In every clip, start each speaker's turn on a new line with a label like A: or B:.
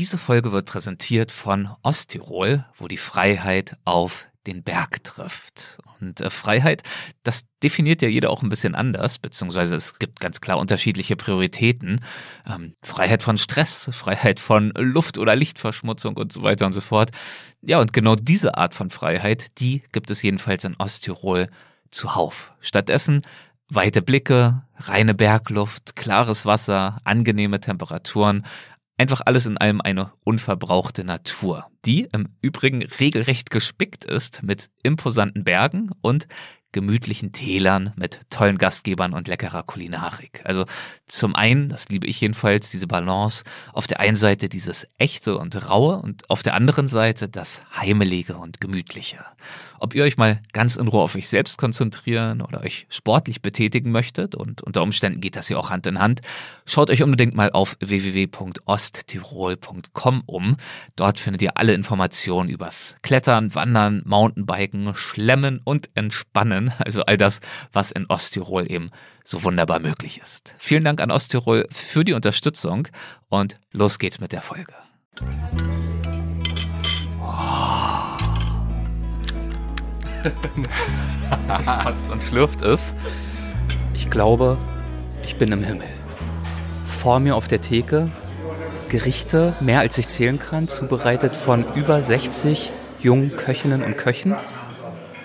A: Diese Folge wird präsentiert von Osttirol, wo die Freiheit auf den Berg trifft. Und äh, Freiheit, das definiert ja jeder auch ein bisschen anders, beziehungsweise es gibt ganz klar unterschiedliche Prioritäten. Ähm, Freiheit von Stress, Freiheit von Luft- oder Lichtverschmutzung und so weiter und so fort. Ja, und genau diese Art von Freiheit, die gibt es jedenfalls in Osttirol zuhauf. Stattdessen weite Blicke, reine Bergluft, klares Wasser, angenehme Temperaturen, Einfach alles in allem eine unverbrauchte Natur, die im Übrigen regelrecht gespickt ist mit imposanten Bergen und gemütlichen Tälern mit tollen Gastgebern und leckerer Kulinarik. Also zum einen, das liebe ich jedenfalls, diese Balance, auf der einen Seite dieses echte und raue und auf der anderen Seite das heimelige und gemütliche. Ob ihr euch mal ganz in Ruhe auf euch selbst konzentrieren oder euch sportlich betätigen möchtet und unter Umständen geht das ja auch Hand in Hand, schaut euch unbedingt mal auf www.osttirol.com um. Dort findet ihr alle Informationen übers Klettern, Wandern, Mountainbiken, Schlemmen und Entspannen lernen. Also all das, was in Osttirol eben so wunderbar möglich ist. Vielen Dank an Osttirol für die Unterstützung und los geht's mit der Folge. Was patzt und schlürft es. Ich glaube, ich bin im Himmel. Vor mir auf der Theke Gerichte, mehr als ich zählen kann, zubereitet von über 60 jungen Köchinnen und Köchen.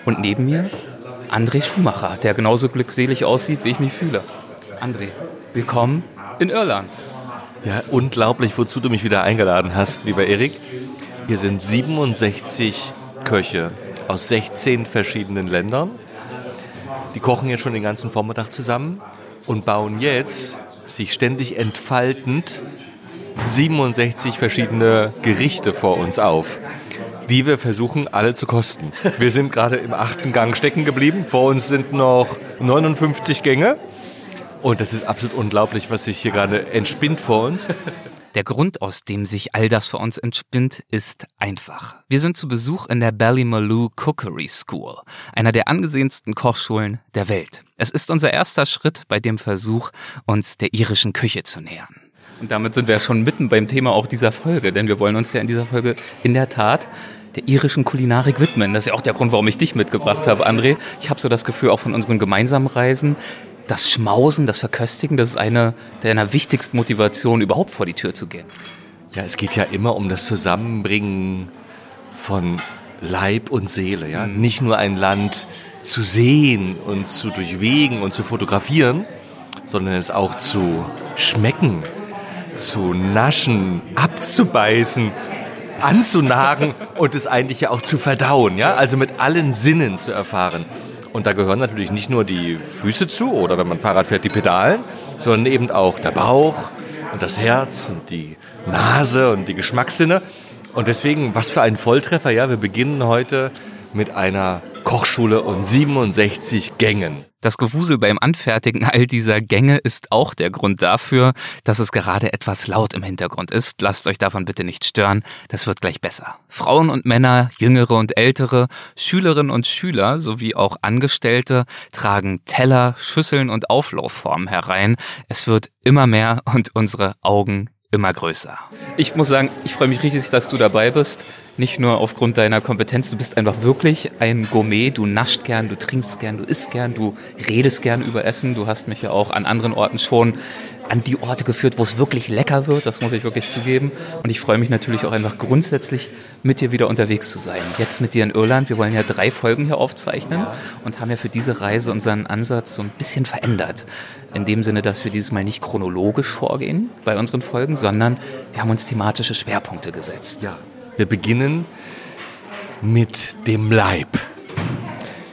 A: Und neben mir André Schumacher, der genauso glückselig aussieht, wie ich mich fühle. André, willkommen in Irland.
B: Ja, unglaublich, wozu du mich wieder eingeladen hast, lieber Erik. Hier sind 67 Köche aus 16 verschiedenen Ländern. Die kochen jetzt schon den ganzen Vormittag zusammen und bauen jetzt, sich ständig entfaltend, 67 verschiedene Gerichte vor uns auf die wir versuchen alle zu kosten. Wir sind gerade im achten Gang stecken geblieben. Vor uns sind noch 59 Gänge. Und das ist absolut unglaublich, was sich hier gerade entspinnt vor uns.
A: Der Grund, aus dem sich all das vor uns entspinnt, ist einfach. Wir sind zu Besuch in der Ballymaloe Cookery School, einer der angesehensten Kochschulen der Welt. Es ist unser erster Schritt bei dem Versuch, uns der irischen Küche zu nähern. Und damit sind wir schon mitten beim Thema auch dieser Folge, denn wir wollen uns ja in dieser Folge in der Tat der irischen Kulinarik widmen. Das ist ja auch der Grund, warum ich dich mitgebracht habe, André. Ich habe so das Gefühl, auch von unseren gemeinsamen Reisen, das Schmausen, das Verköstigen, das ist eine deiner wichtigsten Motivationen, überhaupt vor die Tür zu gehen.
B: Ja, es geht ja immer um das Zusammenbringen von Leib und Seele. Ja? Mhm. Nicht nur ein Land zu sehen und zu durchwegen und zu fotografieren, sondern es auch zu schmecken, zu naschen, abzubeißen anzunagen und es eigentlich ja auch zu verdauen, ja? Also mit allen Sinnen zu erfahren. Und da gehören natürlich nicht nur die Füße zu oder wenn man Fahrrad fährt, die Pedalen, sondern eben auch der Bauch und das Herz und die Nase und die Geschmackssinne. Und deswegen, was für ein Volltreffer, ja? Wir beginnen heute mit einer Kochschule und 67 Gängen.
A: Das Gewusel beim Anfertigen all dieser Gänge ist auch der Grund dafür, dass es gerade etwas laut im Hintergrund ist. Lasst euch davon bitte nicht stören, das wird gleich besser. Frauen und Männer, jüngere und ältere, Schülerinnen und Schüler sowie auch Angestellte tragen Teller, Schüsseln und Auflaufformen herein. Es wird immer mehr und unsere Augen immer größer. Ich muss sagen, ich freue mich riesig, dass du dabei bist nicht nur aufgrund deiner Kompetenz, du bist einfach wirklich ein Gourmet, du nascht gern, du trinkst gern, du isst gern, du redest gern über Essen. Du hast mich ja auch an anderen Orten schon an die Orte geführt, wo es wirklich lecker wird, das muss ich wirklich zugeben. Und ich freue mich natürlich auch einfach grundsätzlich mit dir wieder unterwegs zu sein. Jetzt mit dir in Irland. Wir wollen ja drei Folgen hier aufzeichnen und haben ja für diese Reise unseren Ansatz so ein bisschen verändert. In dem Sinne, dass wir dieses Mal nicht chronologisch vorgehen bei unseren Folgen, sondern wir haben uns thematische Schwerpunkte gesetzt.
B: Ja. Wir beginnen mit dem Leib,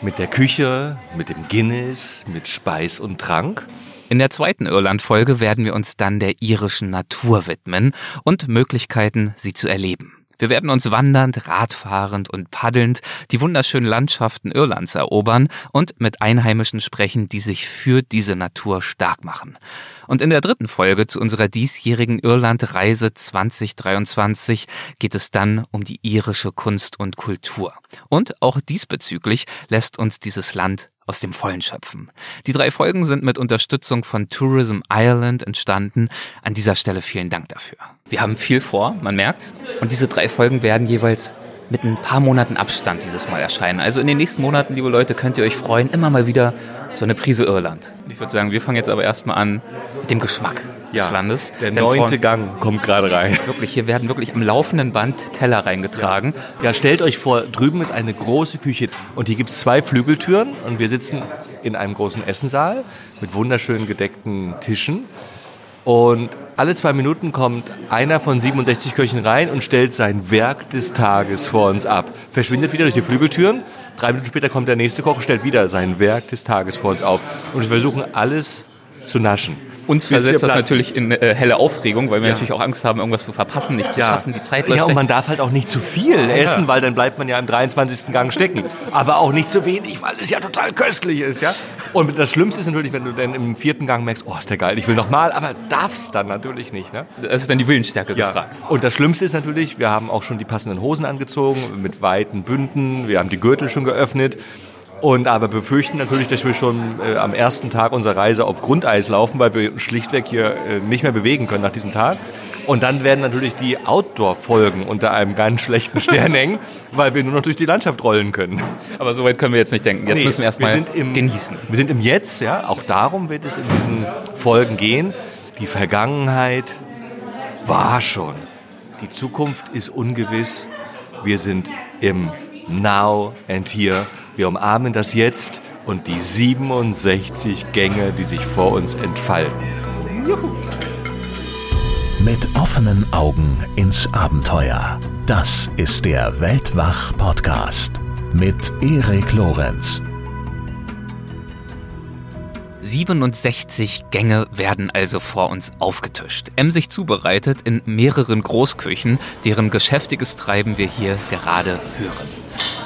B: mit der Küche, mit dem Guinness, mit Speis und Trank.
A: In der zweiten Irland-Folge werden wir uns dann der irischen Natur widmen und Möglichkeiten, sie zu erleben. Wir werden uns wandernd, radfahrend und paddelnd die wunderschönen Landschaften Irlands erobern und mit Einheimischen sprechen, die sich für diese Natur stark machen. Und in der dritten Folge zu unserer diesjährigen Irlandreise 2023 geht es dann um die irische Kunst und Kultur. Und auch diesbezüglich lässt uns dieses Land aus dem Vollen schöpfen. Die drei Folgen sind mit Unterstützung von Tourism Ireland entstanden. An dieser Stelle vielen Dank dafür. Wir haben viel vor, man merkt's. Und diese drei Folgen werden jeweils mit ein paar Monaten Abstand dieses Mal erscheinen. Also in den nächsten Monaten, liebe Leute, könnt ihr euch freuen, immer mal wieder so eine Prise Irland. Ich würde sagen, wir fangen jetzt aber erstmal an mit dem Geschmack des Landes.
B: Der neunte Gang kommt gerade rein.
A: Wirklich, hier werden wirklich am laufenden Band Teller reingetragen.
B: Ja. ja, stellt euch vor, drüben ist eine große Küche und hier gibt es zwei Flügeltüren und wir sitzen in einem großen Essensaal mit wunderschön gedeckten Tischen. Und alle zwei Minuten kommt einer von 67 Köchen rein und stellt sein Werk des Tages vor uns ab. Verschwindet wieder durch die Flügeltüren. Drei Minuten später kommt der nächste Koch und stellt wieder sein Werk des Tages vor uns auf. Und wir versuchen alles zu naschen.
A: Uns versetzt das natürlich in äh, helle Aufregung, weil wir ja. natürlich auch Angst haben, irgendwas zu verpassen, nicht zu ja. schaffen. Die Zeit
B: läuft Ja, und man darf halt auch nicht zu viel ja. essen, weil dann bleibt man ja im 23. Gang stecken. Aber auch nicht zu wenig, weil es ja total köstlich ist, ja. Und das Schlimmste ist natürlich, wenn du dann im vierten Gang merkst, oh, ist der geil, ich will noch mal, aber darfst dann natürlich nicht, ne?
A: Das ist dann die Willensstärke gefragt.
B: Und das Schlimmste ist natürlich, wir haben auch schon die passenden Hosen angezogen mit weiten Bünden, wir haben die Gürtel schon geöffnet. Und aber befürchten natürlich, dass wir schon äh, am ersten Tag unserer Reise auf Grundeis laufen, weil wir schlichtweg hier äh, nicht mehr bewegen können nach diesem Tag. Und dann werden natürlich die Outdoor-Folgen unter einem ganz schlechten Stern hängen, weil wir nur noch durch die Landschaft rollen können.
A: Aber so weit können wir jetzt nicht denken. Jetzt nee, müssen wir erstmal genießen.
B: Wir sind im Jetzt, ja. Auch darum wird es in diesen Folgen gehen. Die Vergangenheit war schon. Die Zukunft ist ungewiss. Wir sind im Now and Here wir umarmen das Jetzt und die 67 Gänge, die sich vor uns entfalten. Juhu.
C: Mit offenen Augen ins Abenteuer. Das ist der Weltwach-Podcast mit Erik Lorenz.
A: 67 Gänge werden also vor uns aufgetischt, emsig zubereitet in mehreren Großküchen, deren geschäftiges Treiben wir hier gerade hören.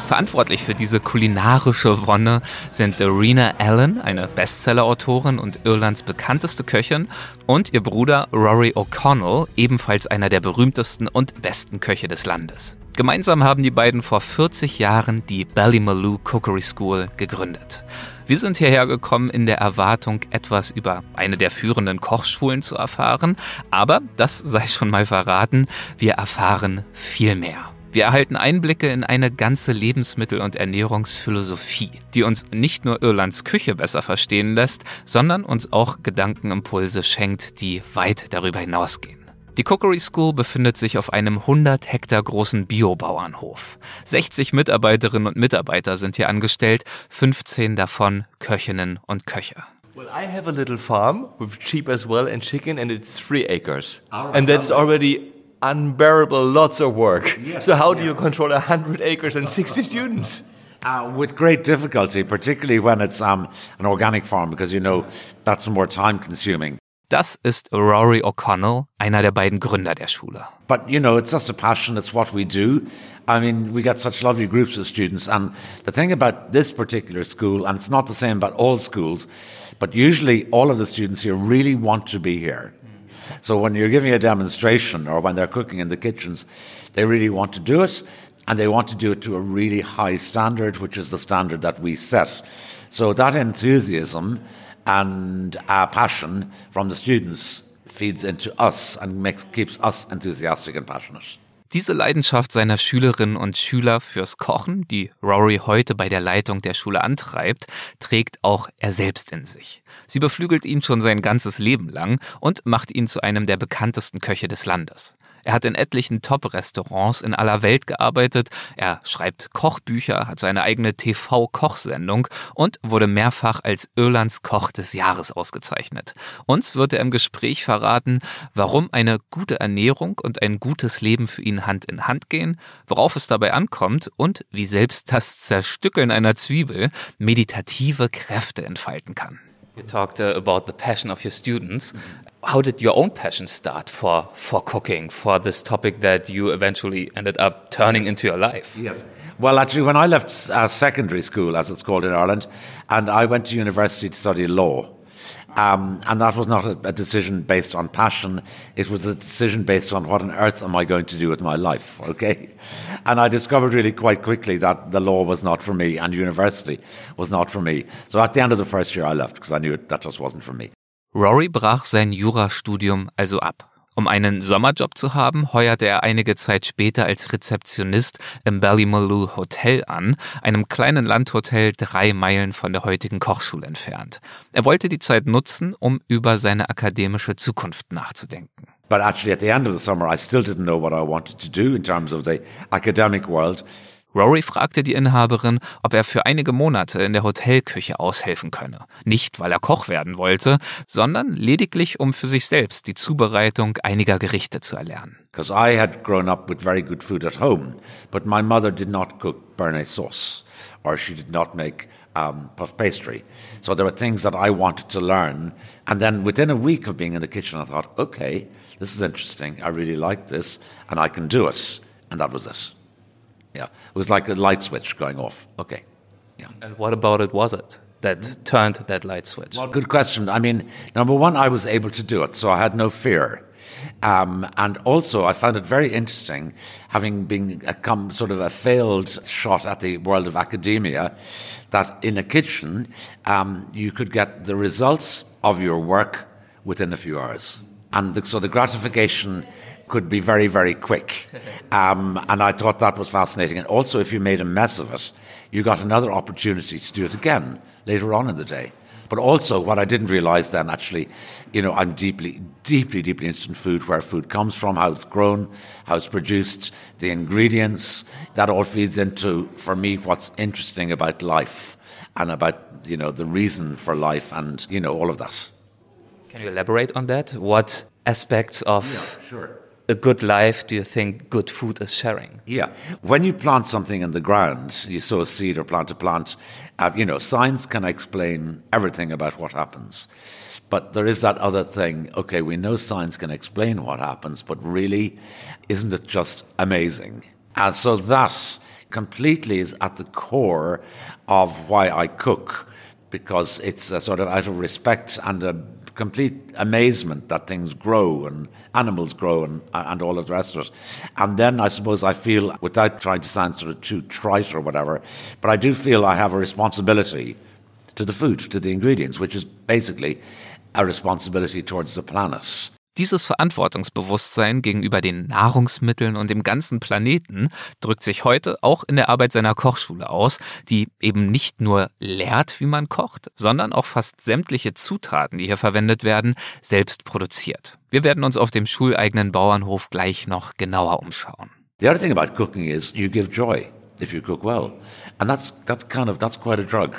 A: Verantwortlich für diese kulinarische Wonne sind Rena Allen, eine Bestseller-Autorin und Irlands bekannteste Köchin, und ihr Bruder Rory O'Connell, ebenfalls einer der berühmtesten und besten Köche des Landes. Gemeinsam haben die beiden vor 40 Jahren die Ballymaloo Cookery School gegründet. Wir sind hierher gekommen in der Erwartung, etwas über eine der führenden Kochschulen zu erfahren, aber das sei schon mal verraten, wir erfahren viel mehr. Wir erhalten Einblicke in eine ganze Lebensmittel- und Ernährungsphilosophie, die uns nicht nur Irlands Küche besser verstehen lässt, sondern uns auch Gedankenimpulse schenkt, die weit darüber hinausgehen. Die Cookery School befindet sich auf einem 100 Hektar großen Biobauernhof. 60 Mitarbeiterinnen und Mitarbeiter sind hier angestellt, 15 davon Köchinnen und Köche.
B: Well, I have a little farm with sheep as well and chicken and it's three acres. And that's already unbearable lots of work. Yes, so how yeah. do you control 100 acres and 60 students?
D: Uh, with great difficulty, particularly when it's um, an organic farm, because you know that's more time consuming.
A: Das ist Rory O'Connell, einer der beiden Gründer der Schule.
D: But you know, it's just a passion, it's what we do. I mean, we get such lovely groups of students, and the thing about this particular school, and it's not the same about all schools, but usually all of the students here really want to be here. So when you're giving a demonstration or when they're cooking in the kitchens, they really want to do it and they want to do it to a really high standard, which is the standard that we set. So that enthusiasm and our passion from the students feeds into us and makes, keeps us enthusiastic and passionate.
A: Diese Leidenschaft seiner Schülerinnen und Schüler fürs Kochen, die Rory heute bei der Leitung der Schule antreibt, trägt auch er selbst in sich. Sie beflügelt ihn schon sein ganzes Leben lang und macht ihn zu einem der bekanntesten Köche des Landes. Er hat in etlichen Top-Restaurants in aller Welt gearbeitet, er schreibt Kochbücher, hat seine eigene TV-Kochsendung und wurde mehrfach als Irlands Koch des Jahres ausgezeichnet. Uns wird er im Gespräch verraten, warum eine gute Ernährung und ein gutes Leben für ihn Hand in Hand gehen, worauf es dabei ankommt und wie selbst das Zerstückeln einer Zwiebel meditative Kräfte entfalten kann. You talked uh, about the passion of your students. How did your own passion start for, for cooking, for this topic that you eventually ended up turning into your life?
D: Yes. Well, actually, when I left uh, secondary school, as it's called in Ireland, and I went to university to study law, Um, and that was not a, a, decision based on passion. It was a decision based on what on earth am I going to do with my life, okay? And I discovered really quite quickly that the law was not for me and university was not for me. So at the end of the first year I left because I knew that just wasn't for me.
A: Rory brach sein Jurastudium also ab. Um einen Sommerjob zu haben, heuerte er einige Zeit später als Rezeptionist im Ballymaloe Hotel an, einem kleinen Landhotel drei Meilen von der heutigen Kochschule entfernt. Er wollte die Zeit nutzen, um über seine akademische Zukunft nachzudenken.
D: But actually at the end of the summer I still didn't know what I wanted to do in terms of the academic world.
A: Rory fragte die Inhaberin, ob er für einige Monate in der Hotelküche aushelfen könne. Nicht, weil er Koch werden wollte, sondern lediglich, um für sich selbst die Zubereitung einiger Gerichte zu erlernen.
D: Because I had grown up with very good food at home, but my mother did not cook Bernays sauce, or she did not make um, puff pastry. So there were things that I wanted to learn. And then within a week of being in the kitchen, I thought, okay, this is interesting. I really like this, and I can do it. And that was it. Yeah, it was like a light switch going off. Okay.
A: Yeah. And what about it was it that turned that light switch?
D: Well, good question. I mean, number one, I was able to do it, so I had no fear. Um, and also, I found it very interesting, having been a come sort of a failed shot at the world of academia, that in a kitchen um, you could get the results of your work within a few hours, and the, so the gratification could be very, very quick. Um, and I thought that was fascinating. And also, if you made a mess of it, you got another opportunity to do it again later on in the day. But also, what I didn't realize then, actually, you know, I'm deeply, deeply, deeply interested in food, where food comes from, how it's grown, how it's produced, the ingredients. That all feeds into, for me, what's interesting about life and about, you know, the reason for life and, you know, all of that.
A: Can you elaborate on that? What aspects of
D: yeah, sure
A: a good life do you think good food is sharing?
D: Yeah. When you plant something in the ground, you sow a seed or plant a plant, uh, you know, science can explain everything about what happens. But there is that other thing, okay, we know science can explain what happens, but really, isn't it just amazing? And so that completely is at the core of why I cook, because it's a sort of out of respect and a complete amazement that things grow and animals grow and, and all of the rest of it. And then I suppose I feel, without trying to sound sort of too trite or whatever, but I do feel I have a responsibility to the food, to the ingredients, which is basically a responsibility towards the planet.
A: Dieses Verantwortungsbewusstsein gegenüber den Nahrungsmitteln und dem ganzen Planeten drückt sich heute auch in der Arbeit seiner Kochschule aus, die eben nicht nur lehrt, wie man kocht, sondern auch fast sämtliche Zutaten, die hier verwendet werden, selbst produziert. Wir werden uns auf dem schuleigenen Bauernhof gleich noch genauer umschauen.
D: The other thing about cooking is you give joy if you cook well. And that's that's kind of that's quite a drug.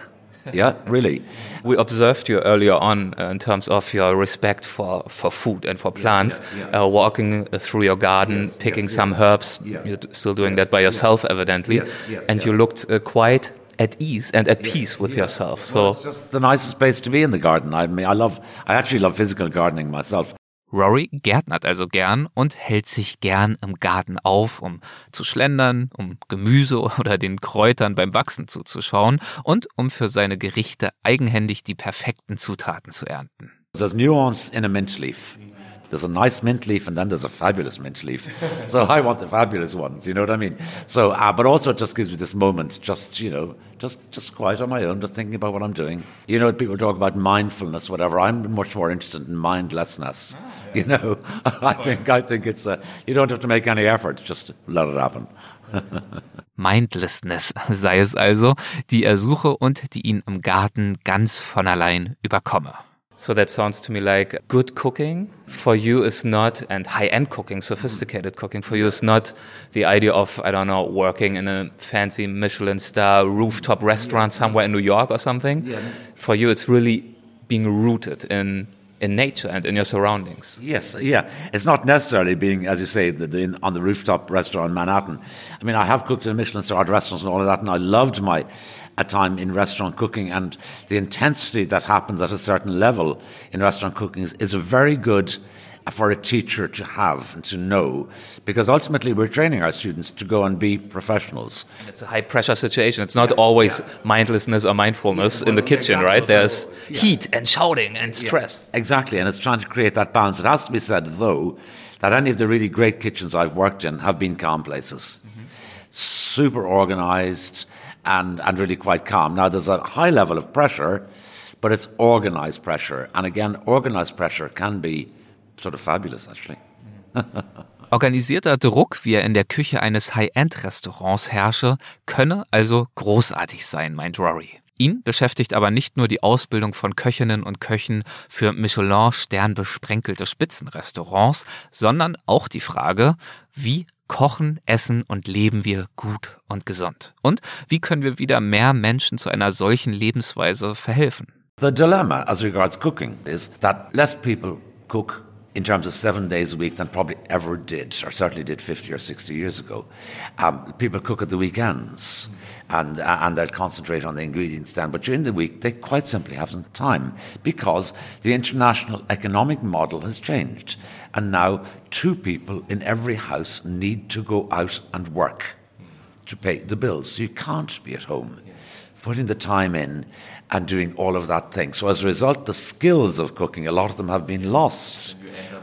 D: Yeah, really.
A: We observed you earlier on uh, in terms of your respect for, for food and for plants, yeah, yeah. Uh, walking through your garden, yes, picking yes, some herbs. You're still doing that by yourself, evidently. and you looked uh, quite at ease and at peace with yourself. So
D: well, it's just the nicest place to be in the garden. I mean, I love, I actually love physical gardening myself.
A: Rory gärtnert also gern und hält sich gern im Garten auf, um zu schlendern, um Gemüse oder den Kräutern beim Wachsen zuzuschauen und um für seine Gerichte eigenhändig die perfekten Zutaten zu ernten.
D: There's nuance in a mint leaf. There's a nice mint leaf and then there's a fabulous mint leaf. so I want the fabulous ones, you know what I mean? So, uh, but also it just gives me this moment, just, you know, just, just quiet on my own, just thinking about what I'm doing. You know, people talk about mindfulness, whatever. I'm much more interested in mindlessness. You know, I think, I think it's, a, you don't have to make any effort, just let it happen.
A: Mindlessness sei es also, die er suche und die ihn im Garten ganz von allein überkomme. So that sounds to me like good cooking for you is not, and high end cooking, sophisticated cooking for you is not the idea of, I don't know, working in a fancy Michelin star rooftop restaurant somewhere in New York or something. For you, it's really being rooted in in nature and in your surroundings.
D: Yes, yeah. It's not necessarily being, as you say, the, the, on the rooftop restaurant in Manhattan. I mean, I have cooked in Michelin starred restaurants and all of that, and I loved my a time in restaurant cooking and the intensity that happens at a certain level in restaurant cooking is, is a very good for a teacher to have and to know because ultimately we're training our students to go and be professionals.
A: It's a high pressure situation. It's not always mindlessness or mindfulness in the kitchen, right? There's heat and shouting and stress.
D: Exactly, and it's trying to create that balance. It has to be said, though, that any of the really great kitchens I've worked in have been calm places. Mm-hmm. Super organized and, and really quite calm. Now, there's a high level of pressure, but it's organized pressure. And again, organized pressure can be sort of fabulous, actually.
A: Organisierter Druck, wie er in der Küche eines High-End-Restaurants herrsche, könne also großartig sein, meint Rory. Ihn beschäftigt aber nicht nur die Ausbildung von Köchinnen und Köchen für Michelin-Stern besprenkelte Spitzenrestaurants, sondern auch die Frage, wie kochen, essen und leben wir gut und gesund? Und wie können wir wieder mehr Menschen zu einer solchen Lebensweise verhelfen?
D: The dilemma as regards cooking is that less people cook in terms of seven days a week than probably ever did, or certainly did 50 or 60 years ago. Um, people cook at the weekends and, uh, and they'll concentrate on the ingredients then, but during the week they quite simply haven't the time because the international economic model has changed. And now two people in every house need to go out and work to pay the bills. So you can't be at home putting the time in and doing all of that thing. So as a result, the skills of cooking, a lot of them have been lost.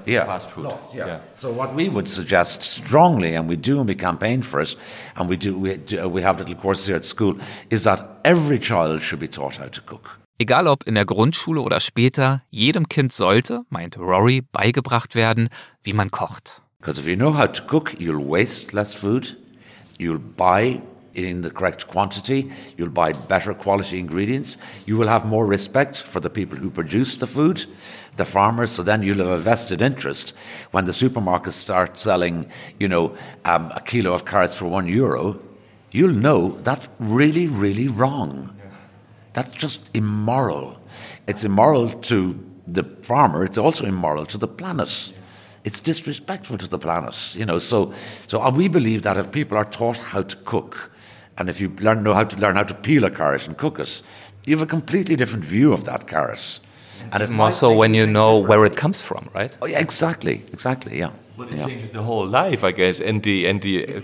D: Yeah.
B: Fast food.
D: Lost, yeah. So what we would suggest strongly, and we do, and we campaign for it, and we do, we, do, we have little courses here at school, is that every child should be taught how to cook.
A: Egal ob in der Grundschule oder später, jedem Kind sollte, meint Rory, beigebracht werden, wie man kocht.
D: Because if you know how to cook, you'll waste less food, you'll buy in the correct quantity, you'll buy better quality ingredients, you will have more respect for the people who produce the food, the farmers, so then you'll have a vested interest when the supermarkets start selling, you know, um, a kilo of carrots for one euro, you'll know that's really, really wrong. That's just immoral. It's immoral to the farmer, it's also immoral to the planet. It's disrespectful to the planet, you know. So, so uh, we believe that if people are taught how to cook, and if you learn know how to learn how to peel a carrot and cook it, you have a completely different view of that carrot.
A: And it more so when you know where it comes from, right?
D: Oh, yeah, exactly, exactly, yeah.
B: But it
D: yeah.
B: changes the whole life, I guess, and the and the uh,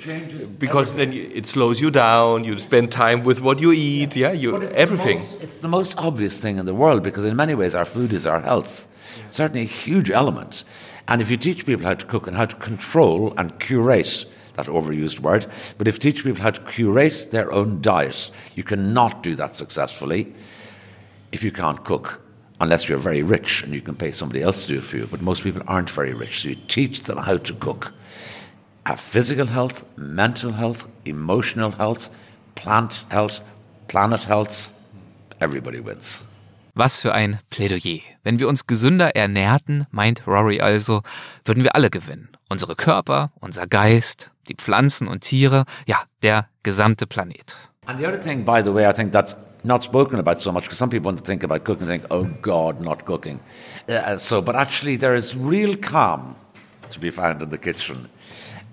B: because then it slows you down. You spend time with what you eat. Yeah, you
D: it's
B: everything.
D: The most, it's the most obvious thing in the world because, in many ways, our food is our health. Certainly, a huge element. And if you teach people how to cook and how to control and curate that overused word, but if you teach people how to curate their own diet, you cannot do that successfully if you can't cook. Unless you're very rich and you can pay somebody else to do it for you. But most people aren't very rich, so you teach them how to cook. Have physical health, mental health, emotional health, plant health, planet health. Everybody wins.
A: Was für ein Plädoyer. Wenn wir uns gesünder ernährten, meint Rory also, würden wir alle gewinnen. Unsere Körper, unser Geist, die Pflanzen und Tiere, ja, der gesamte Planet.
D: And the other thing, by the way, I think that's not spoken about so much because some people want to think about cooking and think, oh God, not cooking. Uh, so, but actually, there is real calm to be found in the kitchen.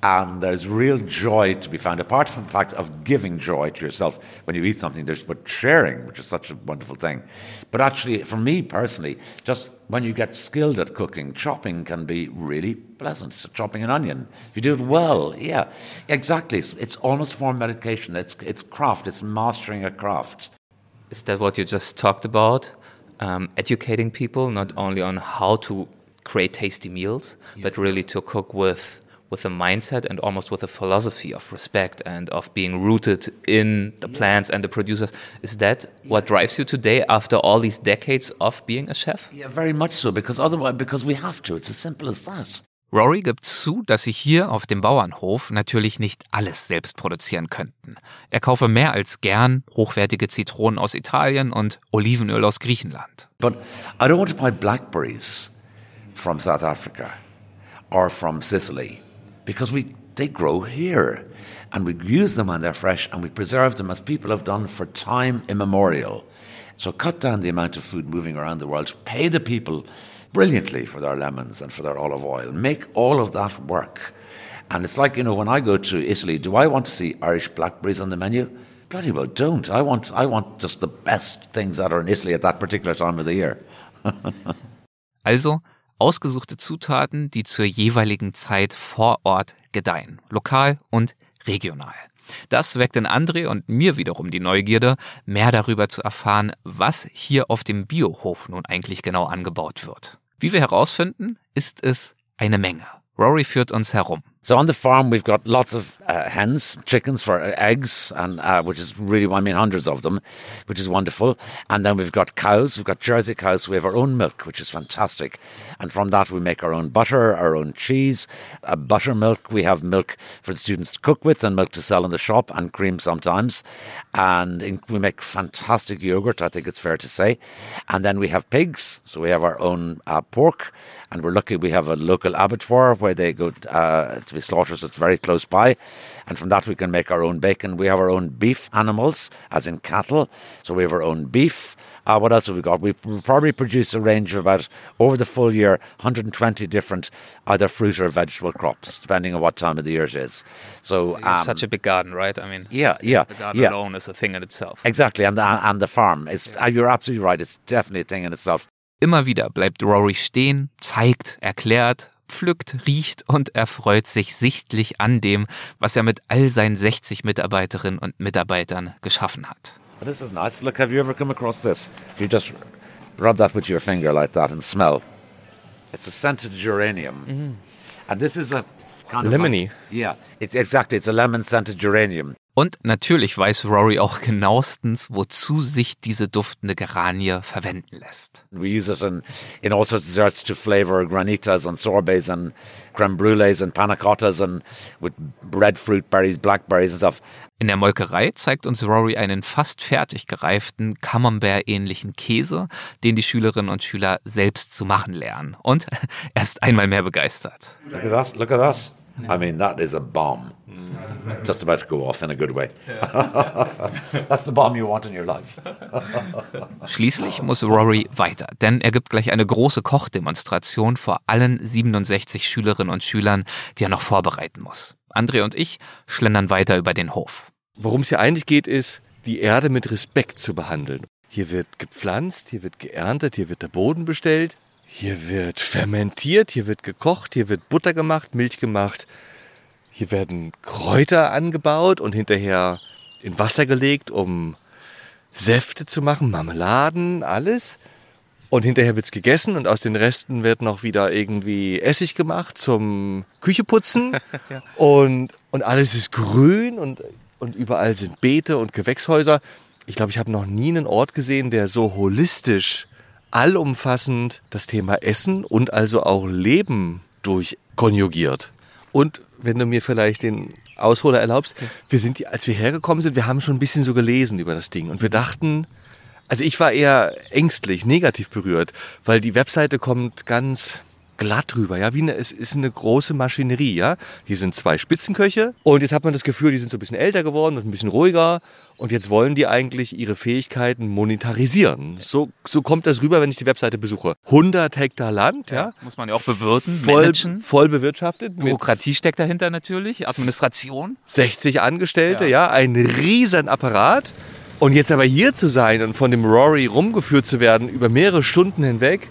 D: And there's real joy to be found, apart from the fact of giving joy to yourself when you eat something, there's but sharing, which is such a wonderful thing. But actually, for me personally, just when you get skilled at cooking, chopping can be really pleasant. So chopping an onion, if you do it well, yeah, exactly. It's, it's almost form medication. It's, it's craft, it's mastering a craft.
A: Is that what you just talked about? Um, educating people not only on how to create tasty meals, but really to cook with with a mindset and almost with a philosophy of respect and of being rooted in the plants and the producers. Is that what drives you today after all these decades of being a chef?
D: Yeah, very much so, because otherwise, because we have to. It's as simple as that.
A: Rory gibt zu, dass sie hier auf dem Bauernhof natürlich nicht alles selbst produzieren könnten. Er kaufe mehr als gern hochwertige Zitronen aus Italien und Olivenöl aus Griechenland.
D: But I don't want to buy blackberries from South Africa or from Sicily because we they grow here and we use them when they're fresh and we preserve them as people have done for time immemorial. So cut down the amount of food moving around the world, pay the people brilliantly for their lemons and for their olive oil, make all of that work. And it's like, you know, when I go to Italy, do I want to see Irish blackberries on the menu? Bloody well don't. I want I want just the best things that are in Italy at that particular time of the year.
A: Also ausgesuchte Zutaten, die zur jeweiligen Zeit vor Ort gedeihen, lokal und regional. Das weckt in André und mir wiederum die Neugierde, mehr darüber zu erfahren, was hier auf dem Biohof nun eigentlich genau angebaut wird. Wie wir herausfinden, ist es eine Menge. Rory führt uns herum.
D: So on the farm, we've got lots of uh, hens, chickens for uh, eggs, and uh, which is really, I mean, hundreds of them, which is wonderful. And then we've got cows. We've got Jersey cows. We have our own milk, which is fantastic. And from that, we make our own butter, our own cheese, uh, buttermilk. We have milk for the students to cook with, and milk to sell in the shop, and cream sometimes. And in, we make fantastic yogurt. I think it's fair to say. And then we have pigs, so we have our own uh, pork and we're lucky we have a local abattoir where they go uh, to be slaughtered. So it's very close by, and from that we can make our own bacon. We have our own beef animals, as in cattle, so we have our own beef. Uh, what else have we got? We probably produce a range of about over the full year 120 different either fruit or vegetable crops, depending on what time of the year it is. So
A: um, such a big garden, right? I mean,
D: yeah, yeah,
A: the garden
D: yeah.
A: alone is a thing in itself.
D: Exactly, and the, and the farm is. Yeah. You're absolutely right. It's definitely a thing in itself.
A: Immer wieder bleibt Rory stehen, zeigt, erklärt, pflückt, riecht und erfreut sich sichtlich an dem, was er mit all seinen 60 Mitarbeiterinnen und Mitarbeitern geschaffen hat.
D: This is nice. Look, have you ever come across this? If you just rub that with your finger like that and smell, it's a scented geranium. Mm -hmm. And this is a kind
B: of lemony.
D: Like, yeah, it's exactly. It's a lemon scented geranium.
A: Und natürlich weiß Rory auch genauestens, wozu sich diese duftende Geranie verwenden lässt.
D: We use it in, in all sorts of desserts to flavor granitas and sorbets and creme brulees and panna cottas and with breadfruit berries, blackberries and stuff.
A: In der Molkerei zeigt uns Rory einen fast fertig gereiften Camembert-ähnlichen Käse, den die Schülerinnen und Schüler selbst zu machen lernen. Und er ist einmal mehr begeistert.
D: Look at that, look at that. I mean, that is a bomb. Just about to go off in a good way. That's the bomb you want in your life.
A: Schließlich muss Rory weiter, denn er gibt gleich eine große Kochdemonstration vor allen 67 Schülerinnen und Schülern, die er noch vorbereiten muss. André und ich schlendern weiter über den Hof.
B: Worum es hier eigentlich geht, ist, die Erde mit Respekt zu behandeln. Hier wird gepflanzt, hier wird geerntet, hier wird der Boden bestellt, hier wird fermentiert, hier wird gekocht, hier wird Butter gemacht, Milch gemacht. Hier werden Kräuter angebaut und hinterher in Wasser gelegt, um Säfte zu machen, Marmeladen, alles. Und hinterher wird's gegessen und aus den Resten wird noch wieder irgendwie Essig gemacht zum Kücheputzen. ja. und, und alles ist grün und, und überall sind Beete und Gewächshäuser. Ich glaube, ich habe noch nie einen Ort gesehen, der so holistisch allumfassend das Thema Essen und also auch Leben durchkonjugiert. Und wenn du mir vielleicht den Ausholer erlaubst, wir sind, als wir hergekommen sind, wir haben schon ein bisschen so gelesen über das Ding und wir dachten, also ich war eher ängstlich, negativ berührt, weil die Webseite kommt ganz glatt rüber, ja, wie eine, es ist eine große Maschinerie, ja. Hier sind zwei Spitzenköche und jetzt hat man das Gefühl, die sind so ein bisschen älter geworden und ein bisschen ruhiger und jetzt wollen die eigentlich ihre Fähigkeiten monetarisieren. So, so kommt das rüber, wenn ich die Webseite besuche. 100 Hektar Land, ja. ja
A: muss man ja auch bewirten,
B: voll, managen. Voll bewirtschaftet.
A: Bürokratie steckt dahinter natürlich, Administration.
B: 60 Angestellte, ja, ja ein riesen Apparat. Und jetzt aber hier zu sein und von dem Rory rumgeführt zu werden über mehrere Stunden hinweg,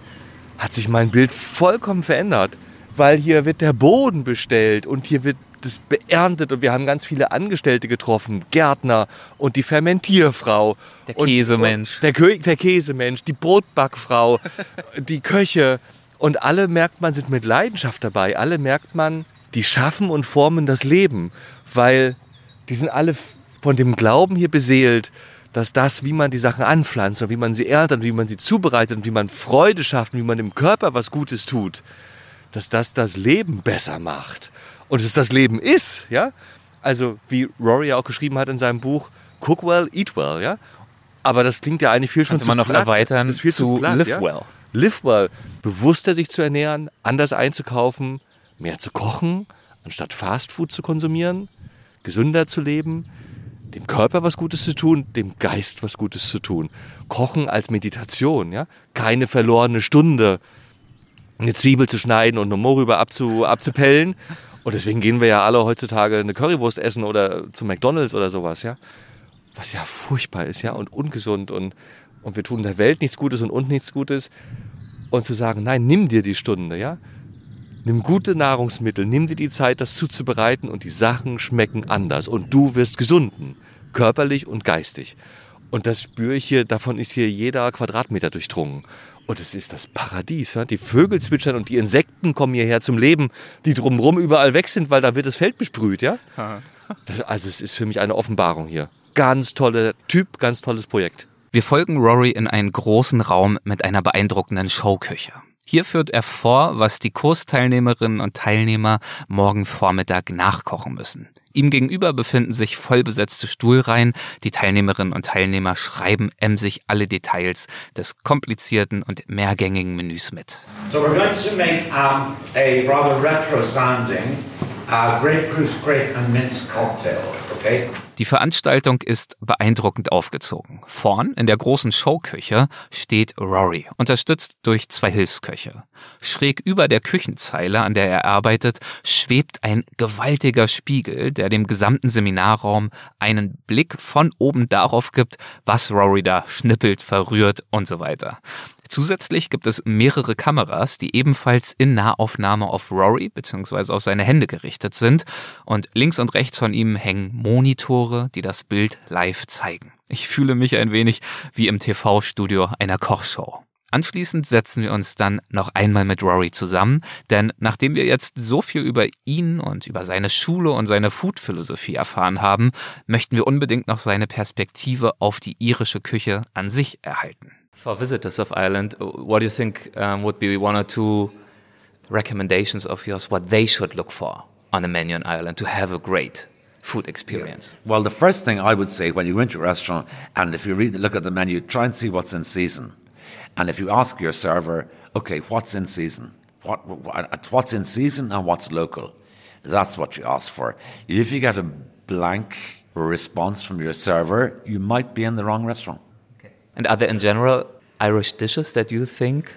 B: hat sich mein Bild vollkommen verändert, weil hier wird der Boden bestellt und hier wird das beerntet und wir haben ganz viele Angestellte getroffen, Gärtner und die Fermentierfrau.
A: Der Käsemensch.
B: Der, der Käsemensch, die Brotbackfrau, die Köche und alle merkt man sind mit Leidenschaft dabei. Alle merkt man, die schaffen und formen das Leben, weil die sind alle von dem Glauben hier beseelt, dass das, wie man die Sachen anpflanzt und wie man sie erntet und wie man sie zubereitet und wie man Freude schafft und wie man dem Körper was Gutes tut, dass das das Leben besser macht. Und es das Leben ist, ja. Also, wie Rory auch geschrieben hat in seinem Buch, cook well, eat well, ja. Aber das klingt ja eigentlich viel schon
A: Könnte zu man noch
B: platt.
A: erweitern zu, zu platt, live ja? well.
B: Live well. Bewusster sich zu ernähren, anders einzukaufen, mehr zu kochen, anstatt Fastfood zu konsumieren, gesünder zu leben, dem Körper was Gutes zu tun, dem Geist was Gutes zu tun. Kochen als Meditation, ja? Keine verlorene Stunde, eine Zwiebel zu schneiden und eine Mohrrübe abzu, abzupellen. Und deswegen gehen wir ja alle heutzutage eine Currywurst essen oder zu McDonalds oder sowas, ja? Was ja furchtbar ist, ja, und ungesund und, und wir tun der Welt nichts Gutes und uns nichts Gutes. und zu sagen, nein, nimm dir die Stunde, ja. Nimm gute Nahrungsmittel, nimm dir die Zeit, das zuzubereiten und die Sachen schmecken anders und du wirst gesunden, körperlich und geistig. Und das spüre ich hier, davon ist hier jeder Quadratmeter durchdrungen. Und es ist das Paradies. Ja? Die Vögel zwitschern und die Insekten kommen hierher zum Leben, die drumherum überall weg sind, weil da wird das Feld besprüht. Ja? Das, also es ist für mich eine Offenbarung hier. Ganz toller Typ, ganz tolles Projekt.
A: Wir folgen Rory in einen großen Raum mit einer beeindruckenden Showküche. Hier führt er vor, was die Kursteilnehmerinnen und Teilnehmer morgen Vormittag nachkochen müssen. Ihm gegenüber befinden sich vollbesetzte Stuhlreihen. Die Teilnehmerinnen und Teilnehmer schreiben emsig alle Details des komplizierten und mehrgängigen Menüs mit.
E: So we're going to make um, a rather retro sounding
A: Die Veranstaltung ist beeindruckend aufgezogen. Vorn in der großen Showküche steht Rory, unterstützt durch zwei Hilfsköche. Schräg über der Küchenzeile, an der er arbeitet, schwebt ein gewaltiger Spiegel, der dem gesamten Seminarraum einen Blick von oben darauf gibt, was Rory da schnippelt, verrührt und so weiter. Zusätzlich gibt es mehrere Kameras, die ebenfalls in Nahaufnahme auf Rory bzw. auf seine Hände gerichtet sind und links und rechts von ihm hängen Monitore, die das Bild live zeigen. Ich fühle mich ein wenig wie im TV-Studio einer Kochshow. Anschließend setzen wir uns dann noch einmal mit Rory zusammen, denn nachdem wir jetzt so viel über ihn und über seine Schule und seine Food-Philosophie erfahren haben, möchten wir unbedingt noch seine Perspektive auf die irische Küche an sich erhalten.
F: For visitors of Ireland, what do you think um, would be one or two recommendations of yours what they should look for on a menu in Ireland to have a great food experience?
D: Well, the first thing I would say when you go into a restaurant and if you read, look at the menu, try and see what's in season. And if you ask your server, okay, what's in season? What, what, what's in season and what's local? That's what you ask for. If you get a blank response from your server, you might be in the wrong restaurant.
F: And are there in general Irish dishes that you think,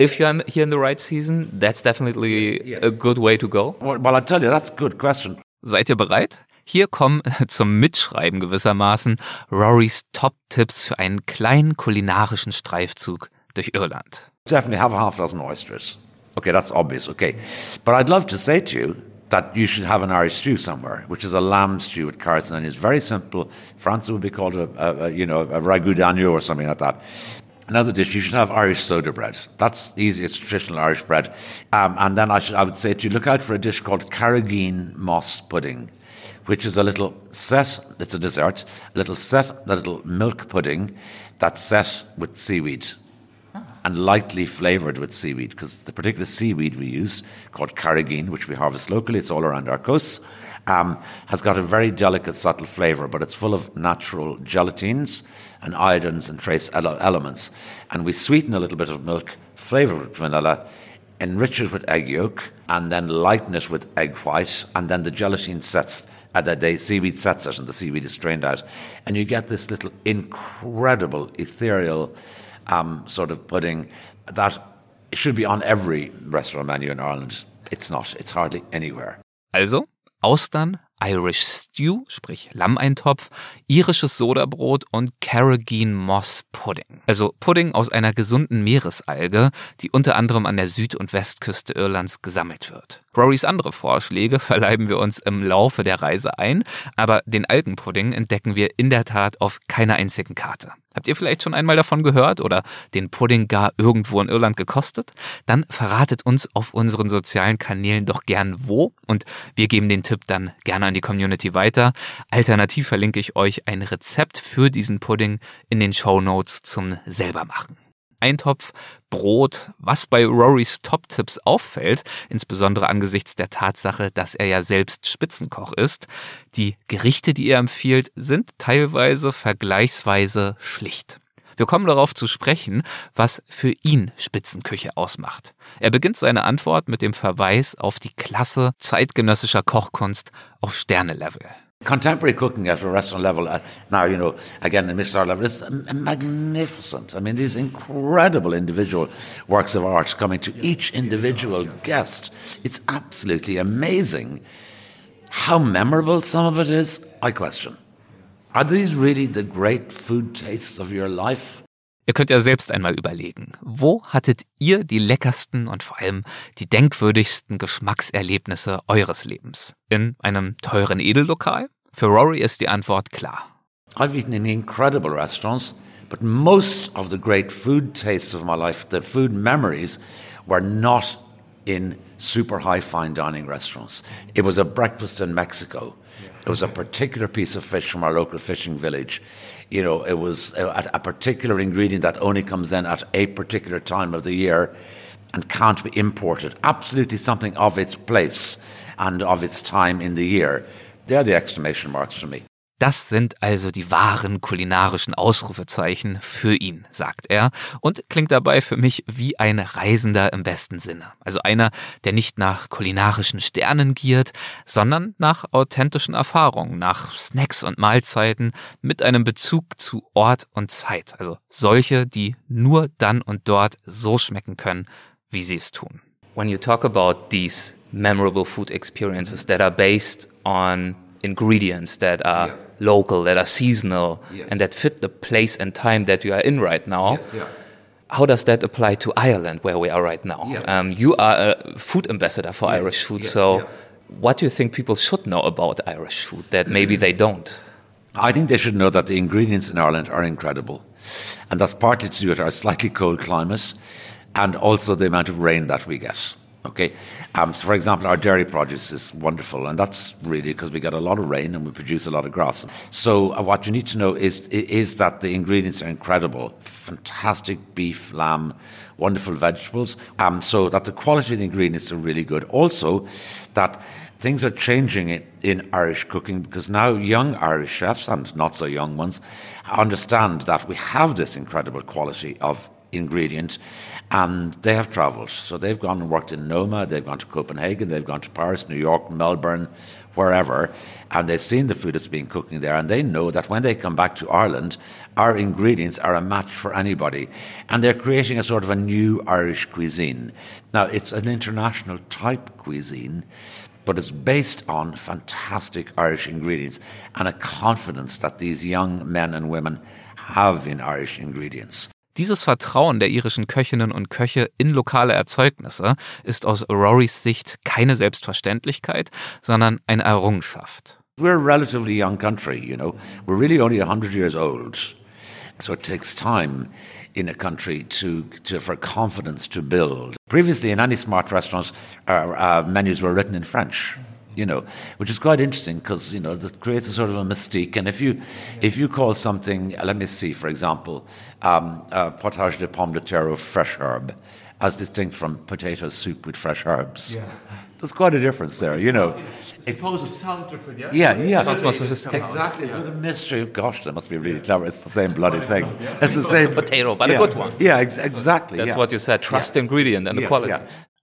F: if you're here in the right season, that's definitely yes. a good way to go?
D: Well, well, I tell you, that's a good question.
A: Seid ihr bereit? Hier kommen zum Mitschreiben gewissermaßen Rorys Top-Tipps für einen kleinen kulinarischen Streifzug durch Irland.
D: Definitely have a half dozen oysters. Okay, that's obvious. Okay. But I'd love to say to you that you should have an Irish stew somewhere, which is a lamb stew with carrots and onions. Very simple. France would be called a, a, a you know a ragout d'agneau or something like that. Another dish, you should have Irish soda bread. That's easy. It's traditional Irish bread. Um, and then I, should, I would say to you, look out for a dish called Carrageen moss pudding, which is a little set, it's a dessert, a little set, a little milk pudding that's set with seaweed and lightly flavoured with seaweed, because the particular seaweed we use, called carrageen, which we harvest locally, it's all around our coasts, um, has got a very delicate, subtle flavour, but it's full of natural gelatines and iodines and trace ele- elements. And we sweeten a little bit of milk, flavour with vanilla, enrich it with egg yolk, and then lighten it with egg white, and then the gelatine sets uh, the, the seaweed sets it and the seaweed is strained out. And you get this little incredible ethereal um, sort of pudding that should be on every restaurant menu in Ireland. It's not. It's hardly anywhere.
A: Also, Austern, Irish Stew, sprich Lammeintopf, irisches Sodabrot und Carrageen Moss Pudding. Also Pudding aus einer gesunden Meeresalge, die unter anderem an der Süd- und Westküste Irlands gesammelt wird. Rorys andere Vorschläge verleiben wir uns im Laufe der Reise ein, aber den Algenpudding entdecken wir in der Tat auf keiner einzigen Karte. Habt ihr vielleicht schon einmal davon gehört oder den Pudding gar irgendwo in Irland gekostet? Dann verratet uns auf unseren sozialen Kanälen doch gern wo und wir geben den Tipp dann gerne an die Community weiter. Alternativ verlinke ich euch ein Rezept für diesen Pudding in den Show Notes zum selbermachen. Eintopf, Brot, was bei Rorys Top-Tipps auffällt, insbesondere angesichts der Tatsache, dass er ja selbst Spitzenkoch ist. Die Gerichte, die er empfiehlt, sind teilweise vergleichsweise schlicht. Wir kommen darauf zu sprechen, was für ihn Spitzenküche ausmacht. Er beginnt seine Antwort mit dem Verweis auf die Klasse zeitgenössischer Kochkunst auf Sterne-Level.
D: Contemporary cooking at a restaurant level, uh, now, you know, again, the Michelin level, is magnificent. I mean, these incredible individual works of art coming to each individual guest. It's absolutely amazing. How memorable some of it is, I question. Are these really the great food tastes of your life?
A: Ihr könnt ja selbst einmal überlegen, wo hattet ihr die leckersten und vor allem die denkwürdigsten Geschmackserlebnisse eures Lebens? In einem teuren Edellokal? Für Rory ist die Antwort klar.
D: I've eaten in incredible restaurants, but most of the great food tastes of my life, the food memories, were not in super high fine dining restaurants. It was a breakfast in Mexico. It was a particular piece of fish from our local fishing village. You know, it was a, a particular ingredient that only comes in at a particular time of the year and can't be imported. Absolutely something of its place and of its time in the year. They're the exclamation marks for me.
A: Das sind also die wahren kulinarischen Ausrufezeichen für ihn, sagt er, und klingt dabei für mich wie ein Reisender im besten Sinne. Also einer, der nicht nach kulinarischen Sternen giert, sondern nach authentischen Erfahrungen, nach Snacks und Mahlzeiten mit einem Bezug zu Ort und Zeit. Also solche, die nur dann und dort so schmecken können, wie sie es tun.
F: When you talk about these memorable food experiences that are based on ingredients that are yeah. Local, that are seasonal, yes. and that fit the place and time that you are in right now. Yes, yeah. How does that apply to Ireland, where we are right now? Yeah. Um, you are a food ambassador for yes, Irish food, so what do you think people should know about Irish food that maybe they don't?
D: I think they should know that the ingredients in Ireland are incredible. And that's partly to do with our slightly cold climate and also the amount of rain that we get. Okay, um, so for example, our dairy produce is wonderful, and that's really because we get a lot of rain and we produce a lot of grass. So uh, what you need to know is is that the ingredients are incredible, fantastic beef, lamb, wonderful vegetables. Um, so that the quality of the ingredients are really good. Also, that things are changing in, in Irish cooking because now young Irish chefs and not so young ones understand that we have this incredible quality of ingredient and they have travelled. So they've gone and worked in Noma, they've gone to Copenhagen, they've gone to Paris, New York, Melbourne, wherever, and they've seen the food that's been cooking there, and they know that when they come back to Ireland, our ingredients are a match for anybody. And they're creating a sort of a new Irish cuisine. Now, it's an international type cuisine, but it's based on fantastic Irish ingredients and a confidence that these young men and women have in Irish ingredients.
A: Dieses Vertrauen der irischen Köchinnen und Köche in lokale Erzeugnisse ist aus Rorys Sicht keine Selbstverständlichkeit, sondern eine Errungenschaft.
D: We're a relatively young country, you know. We're really only 100 years old. So it takes time in a country to, to for confidence to build. Previously, in any smart restaurants, uh, uh, menus were written in French you know, which is quite interesting because you know that creates a sort of a mystique. And if you if you call something, let me see, for example, um, uh, potage de pomme de terre of fresh herb, as distinct from potato soup with fresh herbs. Yeah. There's quite a difference there, you know.
B: It's supposed to sound different, yeah?
D: Yeah, yeah.
F: Sounds more sophisticated.
D: Exactly. It's a mystery. Gosh, that must be really clever. It's the same bloody thing. It's the same.
F: Potato, but
D: yeah.
F: a good one.
D: Yeah, ex exactly.
F: That's
D: yeah.
F: what you said. Trust the ingredient and the quality.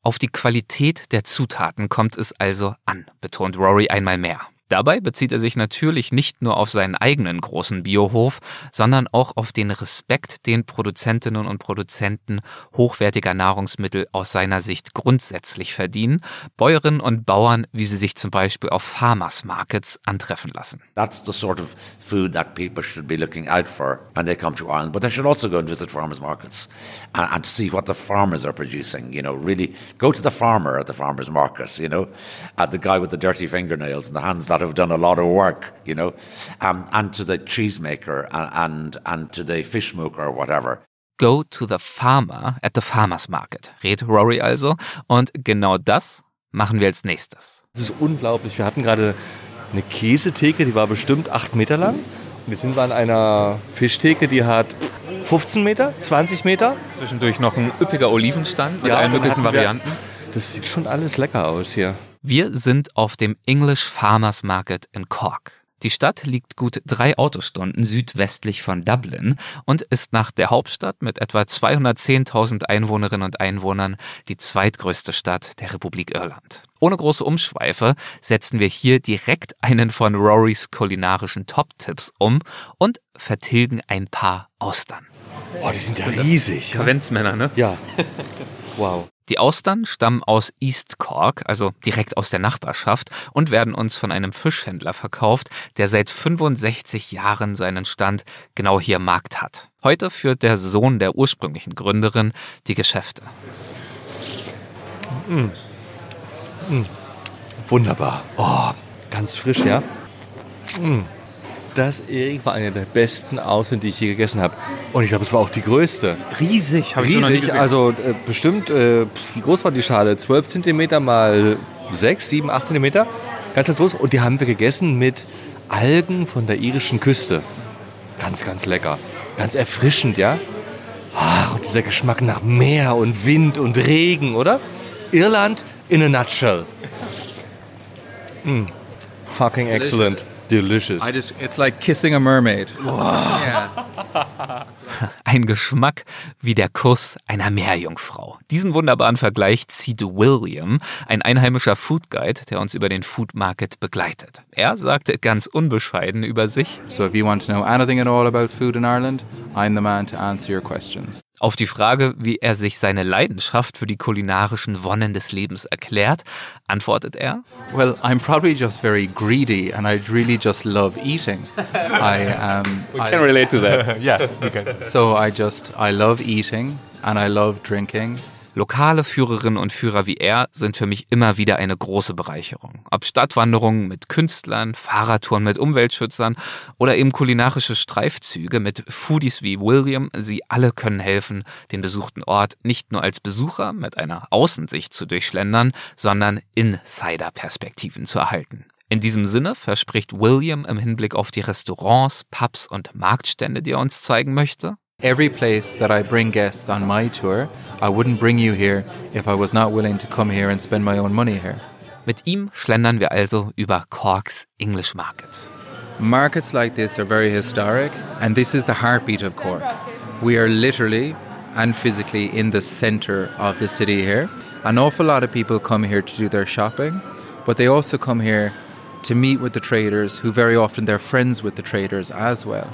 A: Auf die Qualität der Zutaten kommt es also an, betont Rory einmal mehr. Dabei bezieht er sich natürlich nicht nur auf seinen eigenen großen Biohof, sondern auch auf den Respekt, den Produzentinnen und Produzenten hochwertiger Nahrungsmittel aus seiner Sicht grundsätzlich verdienen, Bäuerinnen und Bauern, wie sie sich zum Beispiel auf Farmers Markets antreffen lassen.
D: That's the sort of food that people should be looking out for when they come to Ireland, but they should also go and visit farmers markets and, and see what the farmers are producing, you know, really go to the farmer at the farmers market, you know, at the guy with the dirty fingernails and the hands that have done a lot of work, you know, um, and to the cheesemaker and, and, and to the fishmoker or whatever.
A: Go to the farmer at the farmer's market, rät Rory also. Und genau das machen wir als nächstes.
B: Das ist unglaublich. Wir hatten gerade eine Käsetheke, die war bestimmt acht Meter lang. Und jetzt sind wir an einer Fischtheke, die hat 15 Meter, 20 Meter.
F: Zwischendurch noch ein üppiger Olivenstand mit ja, allen möglichen Varianten.
B: Das sieht schon alles lecker aus hier.
A: Wir sind auf dem English Farmers Market in Cork. Die Stadt liegt gut drei Autostunden südwestlich von Dublin und ist nach der Hauptstadt mit etwa 210.000 Einwohnerinnen und Einwohnern die zweitgrößte Stadt der Republik Irland. Ohne große Umschweife setzen wir hier direkt einen von Rorys kulinarischen Top-Tipps um und vertilgen ein paar Austern.
B: Boah, die sind ja riesig.
F: Kaventsmänner, ne?
B: Ja. Wow.
A: Die Austern stammen aus East Cork, also direkt aus der Nachbarschaft, und werden uns von einem Fischhändler verkauft, der seit 65 Jahren seinen Stand genau hier Markt hat. Heute führt der Sohn der ursprünglichen Gründerin die Geschäfte.
B: Wunderbar. Oh, ganz frisch, ja. Mm. Das Erik war eine der besten Außen, die ich je gegessen habe. Und ich glaube, es war auch die größte.
A: Riesig, habe
B: Riesig, also äh, bestimmt, äh, wie groß war die Schale? 12 cm mal 6, 7, 8 cm. Ganz, ganz groß. Und die haben wir gegessen mit Algen von der irischen Küste. Ganz, ganz lecker. Ganz erfrischend, ja. Ach, und dieser Geschmack nach Meer und Wind und Regen, oder? Irland in a nutshell. Mm. Fucking excellent. Delicious.
G: I just, it's like kissing a mermaid. Yeah.
A: Ein Geschmack wie der Kuss einer Meerjungfrau. Diesen wunderbaren Vergleich zieht William, ein einheimischer Food Guide, der uns über den Food Market begleitet. Er sagte ganz unbescheiden über sich,
G: So if you want to know anything at all about food in Ireland, I'm the man to answer your questions.
A: Auf die Frage, wie er sich seine Leidenschaft für die kulinarischen Wonnen des Lebens erklärt, antwortet er,
G: Well, I'm probably just very greedy and I really just love eating. I um I,
F: relate to that.
B: yeah, okay.
G: so I just I love eating and I love drinking.
A: Lokale Führerinnen und Führer wie er sind für mich immer wieder eine große Bereicherung. Ob Stadtwanderungen mit Künstlern, Fahrradtouren mit Umweltschützern oder eben kulinarische Streifzüge mit Foodies wie William, sie alle können helfen, den besuchten Ort nicht nur als Besucher mit einer Außensicht zu durchschlendern, sondern Insider-Perspektiven zu erhalten. In diesem Sinne verspricht William im Hinblick auf die Restaurants, Pubs und Marktstände, die er uns zeigen möchte,
G: Every place that I bring guests on my tour, I wouldn't bring you here if I was not willing to come here and spend my own money here.
A: Mit ihm schlendern wir also über Corks English Market.
G: Markets like this are very historic, and this is the heartbeat of Cork. We are literally and physically in the center of the city here. An awful lot of people come here to do their shopping, but they also come here to meet with the traders, who very often they're friends with the traders as well.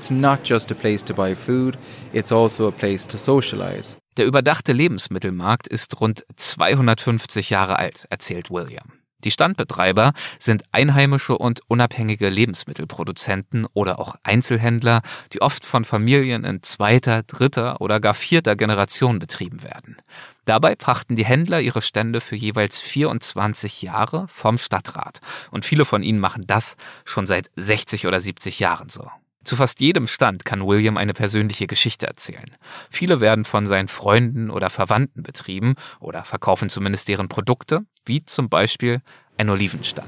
G: It's not just a place to buy food, it's also a place to socialize.
A: Der überdachte Lebensmittelmarkt ist rund 250 Jahre alt, erzählt William. Die Standbetreiber sind einheimische und unabhängige Lebensmittelproduzenten oder auch Einzelhändler, die oft von Familien in zweiter, dritter oder gar vierter Generation betrieben werden. Dabei pachten die Händler ihre Stände für jeweils 24 Jahre vom Stadtrat und viele von ihnen machen das schon seit 60 oder 70 Jahren so. Zu fast jedem Stand kann William eine persönliche Geschichte erzählen. Viele werden von seinen Freunden oder Verwandten betrieben oder verkaufen zumindest deren Produkte, wie zum Beispiel ein Olivenstand.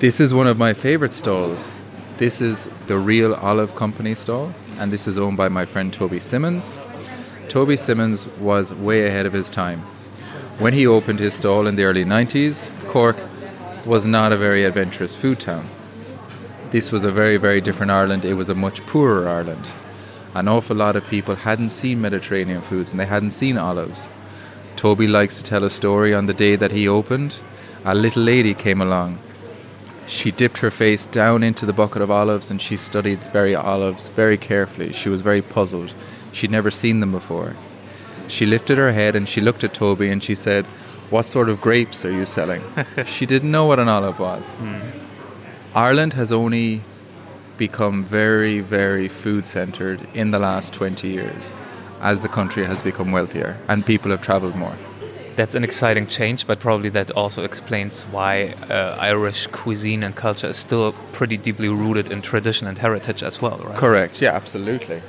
G: This is one of my favorite stalls. This is the Real Olive Company stall, and this is owned by my friend Toby Simmons. Toby Simmons was way ahead of his time. When he opened his stall in the early 90s, Cork was not a very adventurous food town. This was a very, very different Ireland. It was a much poorer Ireland. An awful lot of people hadn't seen Mediterranean foods and they hadn't seen olives. Toby likes to tell a story on the day that he opened. A little lady came along. She dipped her face down into the bucket of olives and she studied very olives very carefully. She was very puzzled. She'd never seen them before. She lifted her head and she looked at Toby and she said, What sort of grapes are you selling? she didn't know what an olive was. Hmm. Ireland has only become very, very food centered in the last 20 years as the country has become wealthier and people have traveled more.
F: That's an exciting change, but probably that also explains why uh, Irish cuisine and culture is still pretty deeply rooted in tradition and heritage as well, right?
G: Correct, yeah, absolutely.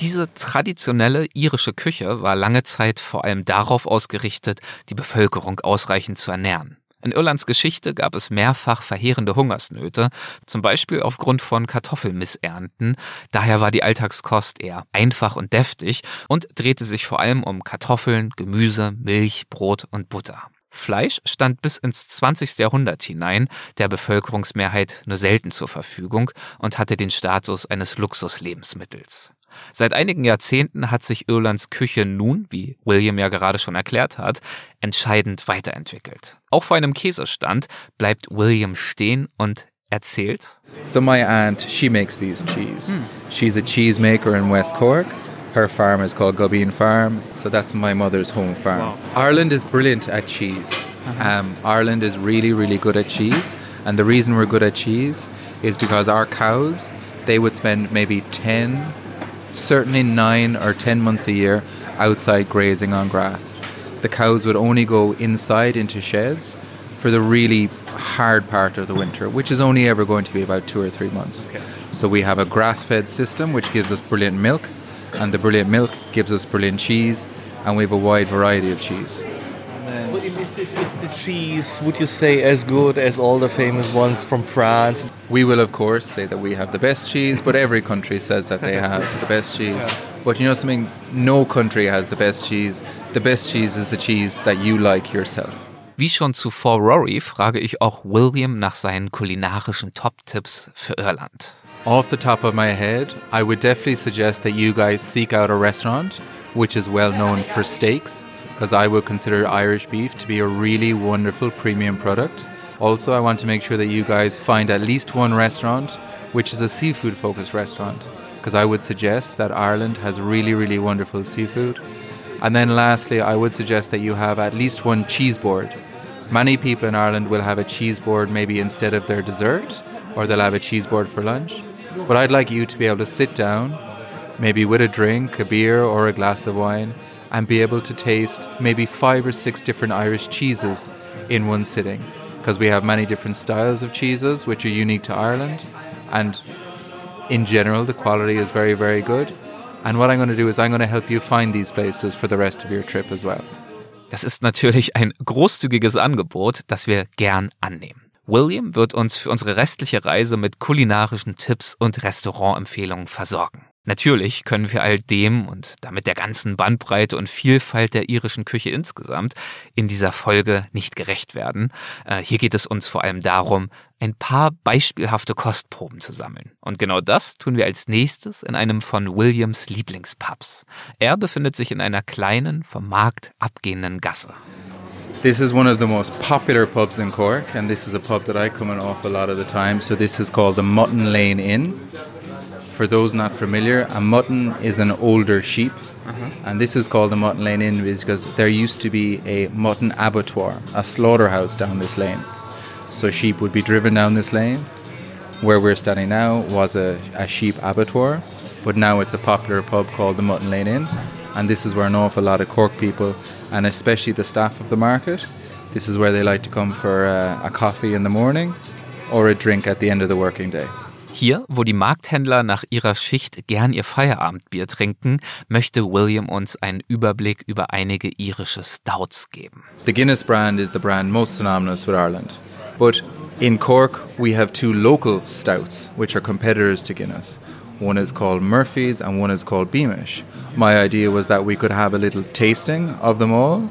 A: Diese traditionelle irische Küche war lange Zeit vor allem darauf ausgerichtet, die Bevölkerung ausreichend zu ernähren. In Irlands Geschichte gab es mehrfach verheerende Hungersnöte, zum Beispiel aufgrund von Kartoffelmissernten. Daher war die Alltagskost eher einfach und deftig und drehte sich vor allem um Kartoffeln, Gemüse, Milch, Brot und Butter. Fleisch stand bis ins 20. Jahrhundert hinein der Bevölkerungsmehrheit nur selten zur Verfügung und hatte den Status eines Luxuslebensmittels. Seit einigen Jahrzehnten hat sich Irlands Küche nun, wie William ja gerade schon erklärt hat, entscheidend weiterentwickelt. Auch vor einem Käsestand bleibt William stehen und erzählt,
G: So my aunt, she makes these cheese. She's a cheesemaker in West Cork, Her farm is called Gubeen Farm, so that's my mother's home farm. Ireland is brilliant at cheese. Um, Ireland is really, really good at cheese, and the reason we're good at cheese is because our cows they would spend maybe ten, certainly nine or ten months a year outside grazing on grass. The cows would only go inside into sheds for the really hard part of the winter, which is only ever going to be about two or three months. So we have a grass-fed system which gives us brilliant milk, and the brilliant milk gives us brilliant cheese, and we have a wide variety of cheese.
B: Is the, is the cheese, would you say, as good as all the famous ones from France?
G: We will, of course, say that we have the best cheese, but every country says that they have the best cheese. But you know something? No country has the best cheese. The best cheese is the cheese that you like yourself.
A: Wie schon zuvor Rory frage ich auch William nach seinen kulinarischen Top-Tipps für Irland.
G: Off the top of my head, I would definitely suggest that you guys seek out a restaurant which is well known for steaks, because I would consider Irish beef to be a really wonderful premium product. Also, I want to make sure that you guys find at least one restaurant which is a seafood focused restaurant, because I would suggest that Ireland has really, really wonderful seafood. And then lastly, I would suggest that you have at least one cheese board. Many people in Ireland will have a cheese board maybe instead of their dessert, or they'll have a cheese board for lunch. But I'd like you to be able to sit down, maybe with a drink, a beer, or a glass of wine, and be able to taste maybe five or six different Irish cheeses in one sitting. Because we have many different styles of cheeses which are unique to Ireland, and in general, the quality is very, very good. And what I'm going to do is I'm going to help you find these places for the rest of your trip as well.
A: Das ist natürlich ein großzügiges Angebot, das wir gern annehmen. William wird uns für unsere restliche Reise mit kulinarischen Tipps und Restaurantempfehlungen versorgen. Natürlich können wir all dem und damit der ganzen Bandbreite und Vielfalt der irischen Küche insgesamt in dieser Folge nicht gerecht werden. Äh, hier geht es uns vor allem darum, ein paar beispielhafte Kostproben zu sammeln. Und genau das tun wir als nächstes in einem von Williams Lieblingspubs. Er befindet sich in einer kleinen, vom Markt abgehenden Gasse.
G: This is one of the most popular pubs in Cork, and this is a pub that I come in off a lot of the time. So this is called the Mutton Lane Inn. For those not familiar, a mutton is an older sheep, and this is called the Mutton Lane Inn because there used to be a mutton abattoir, a slaughterhouse down this lane. So sheep would be driven down this lane. Where we're standing now was a, a sheep abattoir, but now it's a popular pub called the Mutton Lane Inn, and this is where an awful lot of Cork people, and especially the staff of the market, this is where they like to come for uh, a coffee in the morning or a drink at the end of the working day.
A: Hier, wo die Markthändler nach ihrer Schicht gern ihr Feierabendbier trinken, möchte William uns einen Überblick über einige irische Stouts geben.
G: The Guinness brand is the brand most synonymous with Ireland. But in Cork, we have two local stouts, which are competitors to Guinness. One is called Murphy's and one is called Beamish. My idea was that we could have a little tasting of them all.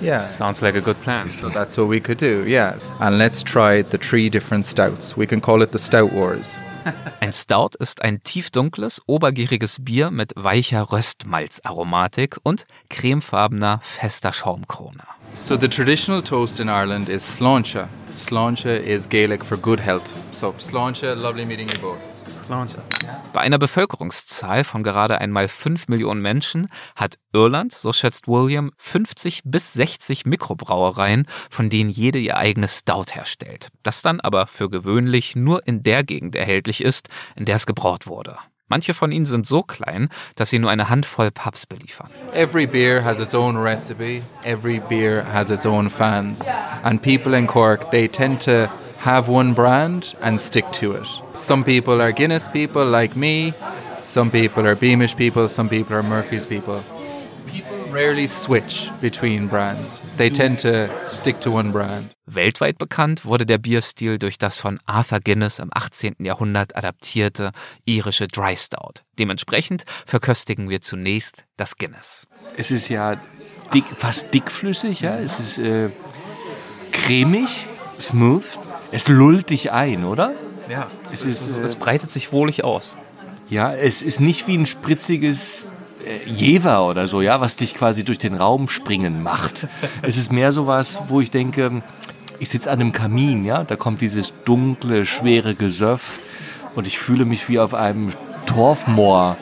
G: Yeah.
F: Sounds like a good plan.
G: So that's what we could do, yeah. And let's try the three different stouts. We can call it the Stout Wars.
A: Ein Stout ist ein tiefdunkles, obergieriges Bier mit weicher Röstmalzaromatik und cremefarbener, fester Schaumkrone.
G: So the traditional toast in Ireland is sláinte. Sláinte is Gaelic for good health. So sláinte, lovely meeting you both.
A: Bei einer Bevölkerungszahl von gerade einmal 5 Millionen Menschen hat Irland, so schätzt William, 50 bis 60 Mikrobrauereien, von denen jede ihr eigenes Stout herstellt. Das dann aber für gewöhnlich nur in der Gegend erhältlich ist, in der es gebraut wurde. Manche von ihnen sind so klein, dass sie nur eine Handvoll Pubs beliefern.
G: Every beer has its own recipe, every beer has its own fans. And people in Cork, they tend to have one brand and stick to it. Some people are Guinness people like me, some people are Beamish people, some people are Murphy's people. People rarely switch between brands. They tend to stick to one brand.
A: Weltweit bekannt wurde der Bierstil durch das von Arthur Guinness im 18. Jahrhundert adaptierte irische Dry Stout. Dementsprechend verköstigen wir zunächst das Guinness.
B: Es ist ja dick, fast dickflüssig, ja. Es ist äh, cremig, smooth. Es lullt dich ein, oder?
A: Ja,
B: Es ist, äh,
A: es breitet sich wohlig aus.
B: Ja, es ist nicht wie ein spritziges äh, Jever oder so, ja, was dich quasi durch den Raum springen macht. es ist mehr sowas, wo ich denke, ich sitze an einem Kamin, ja, da kommt dieses dunkle, schwere Gesöff und ich fühle mich wie auf einem Torfmoor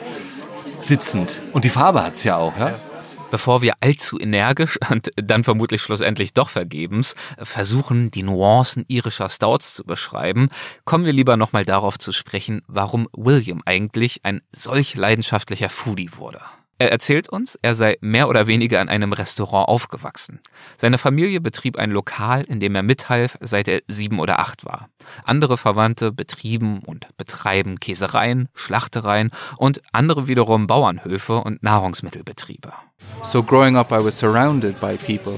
B: sitzend. Und die Farbe hat's ja auch, ja?
A: Bevor wir allzu energisch und dann vermutlich schlussendlich doch vergebens versuchen, die Nuancen irischer Stouts zu beschreiben, kommen wir lieber nochmal darauf zu sprechen, warum William eigentlich ein solch leidenschaftlicher Foodie wurde. Er erzählt uns, er sei mehr oder weniger in einem Restaurant aufgewachsen. Seine Familie betrieb ein Lokal, in dem er mithalf, seit er sieben oder acht war. Andere Verwandte betrieben und betreiben Käsereien, Schlachtereien und andere wiederum Bauernhöfe und Nahrungsmittelbetriebe.
G: So growing up, I was surrounded by people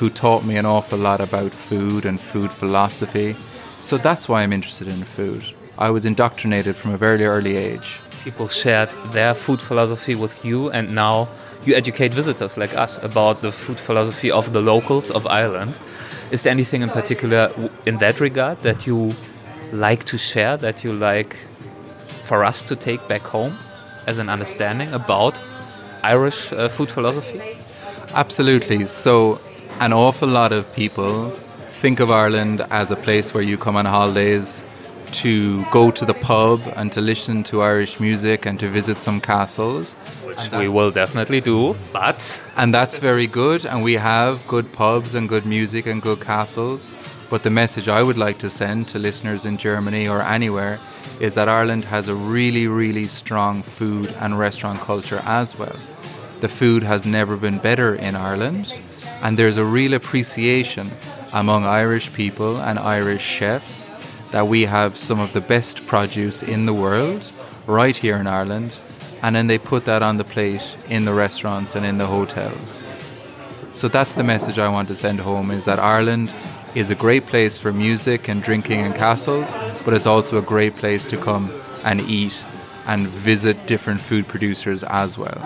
G: who taught me an awful lot about food and food philosophy. So that's why I'm interested in food. I was indoctrinated from a very early age.
F: People shared their food philosophy with you, and now you educate visitors like us about the food philosophy of the locals of Ireland. Is there anything in particular in that regard that you like to share, that you like for us to take back home as an understanding about Irish uh, food philosophy?
G: Absolutely. So, an awful lot of people think of Ireland as a place where you come on holidays to go to the pub and to listen to Irish music and to visit some castles.
F: Which we will definitely do, but
G: And that's very good, and we have good pubs and good music and good castles. But the message I would like to send to listeners in Germany or anywhere is that Ireland has a really, really strong food and restaurant culture as well. The food has never been better in Ireland, and there's a real appreciation among Irish people and Irish chefs that we have some of the best produce in the world right here in Ireland, and then they put that on the plate in the restaurants and in the hotels. So that's the message I want to send home is that Ireland is a great place for music and drinking and castles, but it's also a great place to come and eat and visit different food producers as well.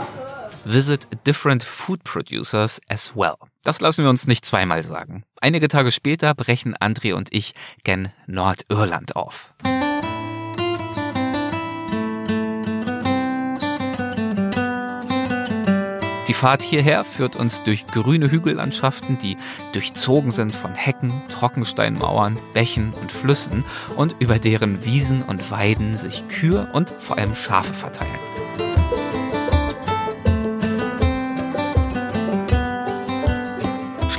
A: Visit different food producers as well. Das lassen wir uns nicht zweimal sagen. Einige Tage später brechen André und ich gen Nordirland auf. Die Fahrt hierher führt uns durch grüne Hügellandschaften, die durchzogen sind von Hecken, Trockensteinmauern, Bächen und Flüssen und über deren Wiesen und Weiden sich Kühe und vor allem Schafe verteilen.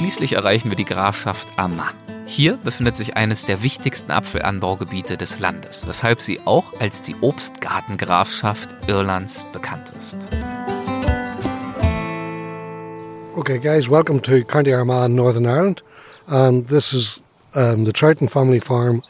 A: Schließlich erreichen wir die Grafschaft Armagh. Hier befindet sich eines der wichtigsten Apfelanbaugebiete des Landes, weshalb sie auch als die Obstgartengrafschaft Irlands bekannt ist.
H: Okay, guys, welcome to County Armagh, Northern Ireland. And this is um, the Troughton family farm,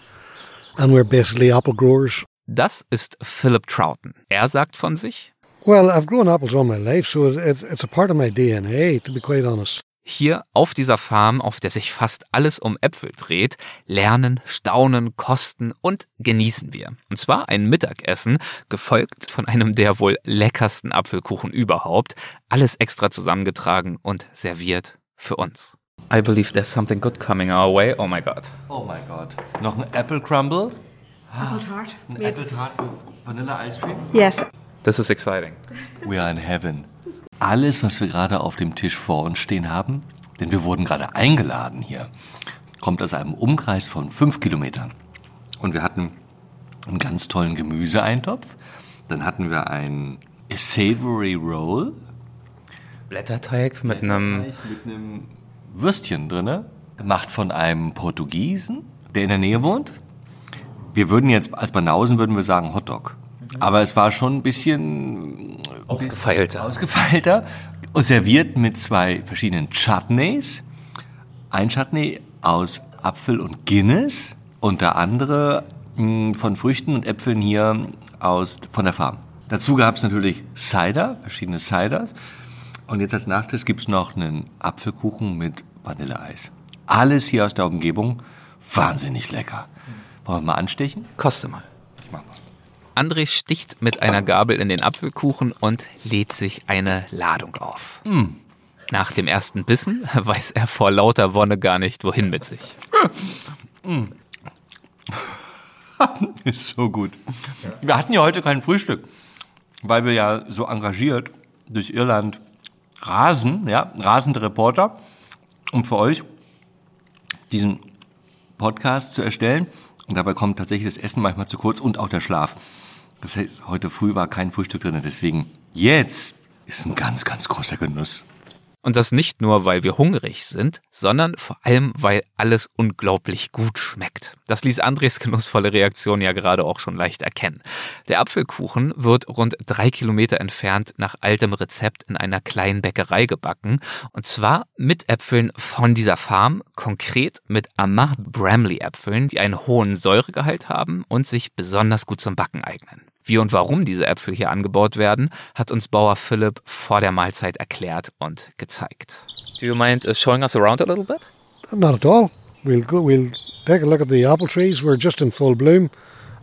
H: and we're basically apple growers.
A: Das ist Philip Troughton. Er sagt von sich,
H: Well, I've grown apples all my life, so it's, it's a part of my DNA, to be quite honest.
A: Hier auf dieser Farm, auf der sich fast alles um Äpfel dreht, lernen, staunen, kosten und genießen wir. Und zwar ein Mittagessen, gefolgt von einem der wohl leckersten Apfelkuchen überhaupt, alles extra zusammengetragen und serviert für uns.
F: I believe there's something good coming our way. Oh my god.
B: Oh mein Gott. Noch ein Apple Crumble?
I: Apple tart.
B: Ein Apple Tart with Vanilla Ice Cream?
I: Yes.
F: This is exciting.
B: We are in heaven. Alles, was wir gerade auf dem Tisch vor uns stehen haben, denn wir wurden gerade eingeladen hier, kommt aus einem Umkreis von fünf Kilometern. Und wir hatten einen ganz tollen Gemüseeintopf. Dann hatten wir ein Savory Roll
F: Blätterteig mit einem
B: mit einem Würstchen drinne, gemacht von einem Portugiesen, der in der Nähe wohnt. Wir würden jetzt als Banausen würden wir sagen Hotdog. Aber es war schon ein bisschen
F: ausgefeilter.
B: ausgefeilter und serviert mit zwei verschiedenen Chutneys. Ein Chutney aus Apfel und Guinness und der andere mh, von Früchten und Äpfeln hier aus, von der Farm. Dazu gab es natürlich Cider, verschiedene Ciders. Und jetzt als Nachtisch gibt es noch einen Apfelkuchen mit Vanilleeis. Alles hier aus der Umgebung wahnsinnig lecker. Wollen wir mal anstechen?
F: Koste mal.
A: André sticht mit einer Gabel in den Apfelkuchen und lädt sich eine Ladung auf. Nach dem ersten Bissen weiß er vor lauter Wonne gar nicht, wohin mit sich.
B: Ist so gut. Wir hatten ja heute kein Frühstück, weil wir ja so engagiert durch Irland rasen, ja, rasende Reporter, um für euch diesen Podcast zu erstellen. Und dabei kommt tatsächlich das Essen manchmal zu kurz und auch der Schlaf. Das heißt, heute früh war kein Frühstück drin, deswegen Jetzt ist ein ganz, ganz großer Genuss.
A: Und das nicht nur, weil wir hungrig sind, sondern vor allem, weil alles unglaublich gut schmeckt. Das ließ Andres genussvolle Reaktion ja gerade auch schon leicht erkennen. Der Apfelkuchen wird rund drei Kilometer entfernt nach altem Rezept in einer kleinen Bäckerei gebacken. Und zwar mit Äpfeln von dieser Farm, konkret mit Amah Bramley Äpfeln, die einen hohen Säuregehalt haben und sich besonders gut zum Backen eignen. Wie und warum diese Äpfel hier angebaut werden, hat uns Bauer Philipp vor der Mahlzeit erklärt und gezeigt.
F: Do you mind uh, showing us around a little bit?
H: Not at all. We'll go. We'll take a look at the apple trees. We're just in full bloom,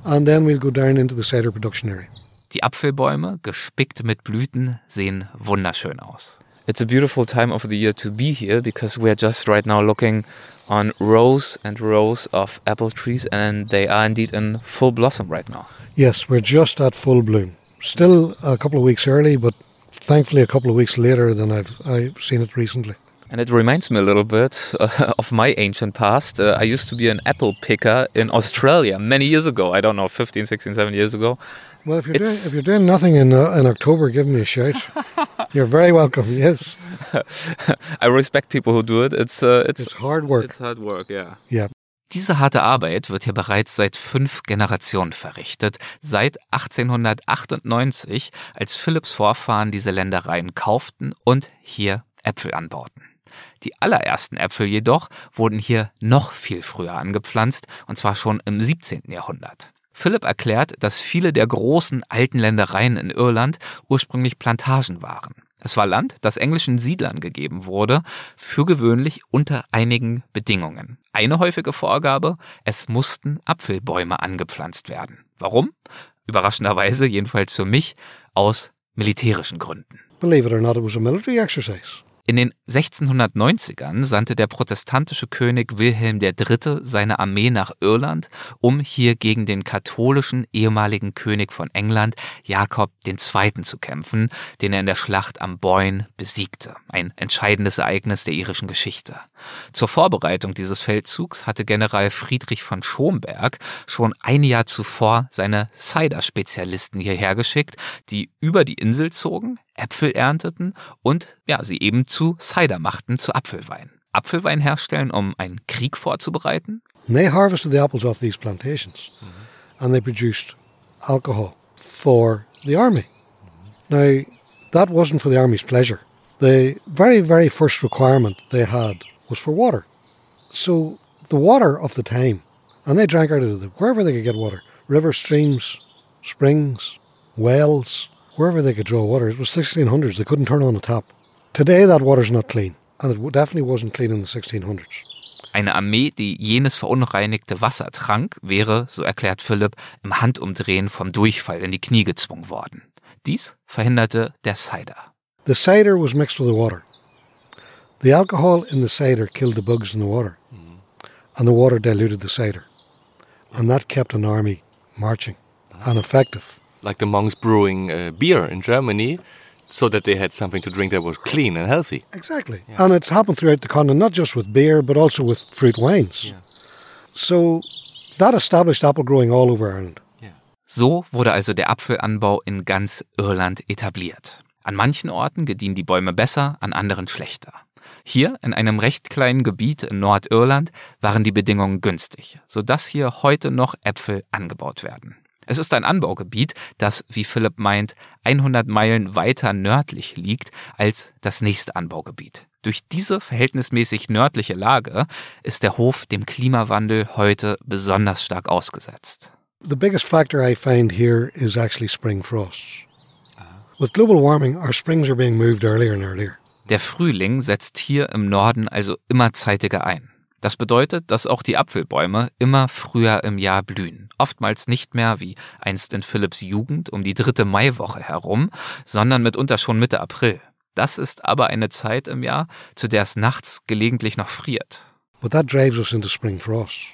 H: and then we'll go down into the cider production area.
A: Die Apfelbäume, gespickt mit Blüten, sehen wunderschön aus.
F: It's a beautiful time of the year to be here because we're just right now looking on rows and rows of apple trees and they are indeed in full blossom right now.
H: Yes, we're just at full bloom. Still a couple of weeks early, but thankfully a couple of weeks later than I've I've seen it recently.
F: And it reminds me a little bit uh, of my ancient past. Uh, I used to be an apple picker in Australia many years ago. I don't know, 15, 16, 17 years ago.
H: Well, if you're doing, if you're doing nothing in uh, in October, give me a shout. you're very welcome. Yes,
F: I respect people who do it. It's uh, it's,
H: it's hard work.
F: it's hard work, yeah.
H: Yeah.
A: Diese harte Arbeit wird hier bereits seit fünf Generationen verrichtet, seit 1898, als Philipps Vorfahren diese Ländereien kauften und hier Äpfel anbauten. Die allerersten Äpfel jedoch wurden hier noch viel früher angepflanzt, und zwar schon im 17. Jahrhundert. Philipp erklärt, dass viele der großen alten Ländereien in Irland ursprünglich Plantagen waren. Es war Land, das englischen Siedlern gegeben wurde, für gewöhnlich unter einigen Bedingungen. Eine häufige Vorgabe, es mussten Apfelbäume angepflanzt werden. Warum? Überraschenderweise, jedenfalls für mich, aus militärischen Gründen.
H: Believe it or not, it was a military exercise.
A: In den 1690ern sandte der protestantische König Wilhelm III. seine Armee nach Irland, um hier gegen den katholischen ehemaligen König von England, Jakob II. zu kämpfen, den er in der Schlacht am Boyne besiegte. Ein entscheidendes Ereignis der irischen Geschichte. Zur Vorbereitung dieses Feldzugs hatte General Friedrich von Schomberg schon ein Jahr zuvor seine Cider-Spezialisten hierher geschickt, die über die Insel zogen, Äpfel ernteten und ja, sie eben zu Cider machten, zu Apfelwein. Apfelwein herstellen, um einen Krieg vorzubereiten?
H: They harvested the apples off these plantations, and they produced alcohol for the army. Now, that wasn't for the army's pleasure. The very, very first requirement they had was for water. So the water of the time, and they drank out of the, wherever they could get water, rivers, streams, springs, wells, wherever they could draw water. It was 1600s. They couldn't turn on a tap. Today, that water's not clean, and it definitely wasn't clean in the 1600s.
A: Eine Armee, die jenes verunreinigte Wasser trank, wäre, so erklärt Philipp, im Handumdrehen vom Durchfall in die Knie gezwungen worden. Dies verhinderte der Cider.
H: The cider was mixed with the water. The alcohol in the cider killed the bugs in the water, and the water diluted the cider. And that kept an army marching and effective.
B: Like the monks brewing uh, beer in Germany, so that they had something to drink that was clean and healthy.
H: Exactly. And it's happened throughout the continent, not just with beer, but also with fruit wines. So that established apple growing all over Ireland.
A: So wurde also der Apfelanbau in ganz Irland etabliert. An manchen Orten gediehen die Bäume besser, an anderen schlechter. Hier, in einem recht kleinen Gebiet in Nordirland, waren die Bedingungen günstig, sodass hier heute noch Äpfel angebaut werden. Es ist ein Anbaugebiet, das, wie Philipp meint, 100 Meilen weiter nördlich liegt als das nächste Anbaugebiet. Durch diese verhältnismäßig nördliche Lage ist der Hof dem Klimawandel heute besonders stark ausgesetzt.
H: The biggest factor I find here is actually spring frosts. With global warming, our springs are being moved earlier and earlier.
A: Der Frühling setzt hier im Norden also immer zeitiger ein. Das bedeutet, dass auch die Apfelbäume immer früher im Jahr blühen. Oftmals nicht mehr wie einst in Philipps Jugend um die dritte Maiwoche herum, sondern mitunter schon Mitte April. Das ist aber eine Zeit im Jahr, zu der es nachts gelegentlich noch friert.
H: But that drives us into spring frosts.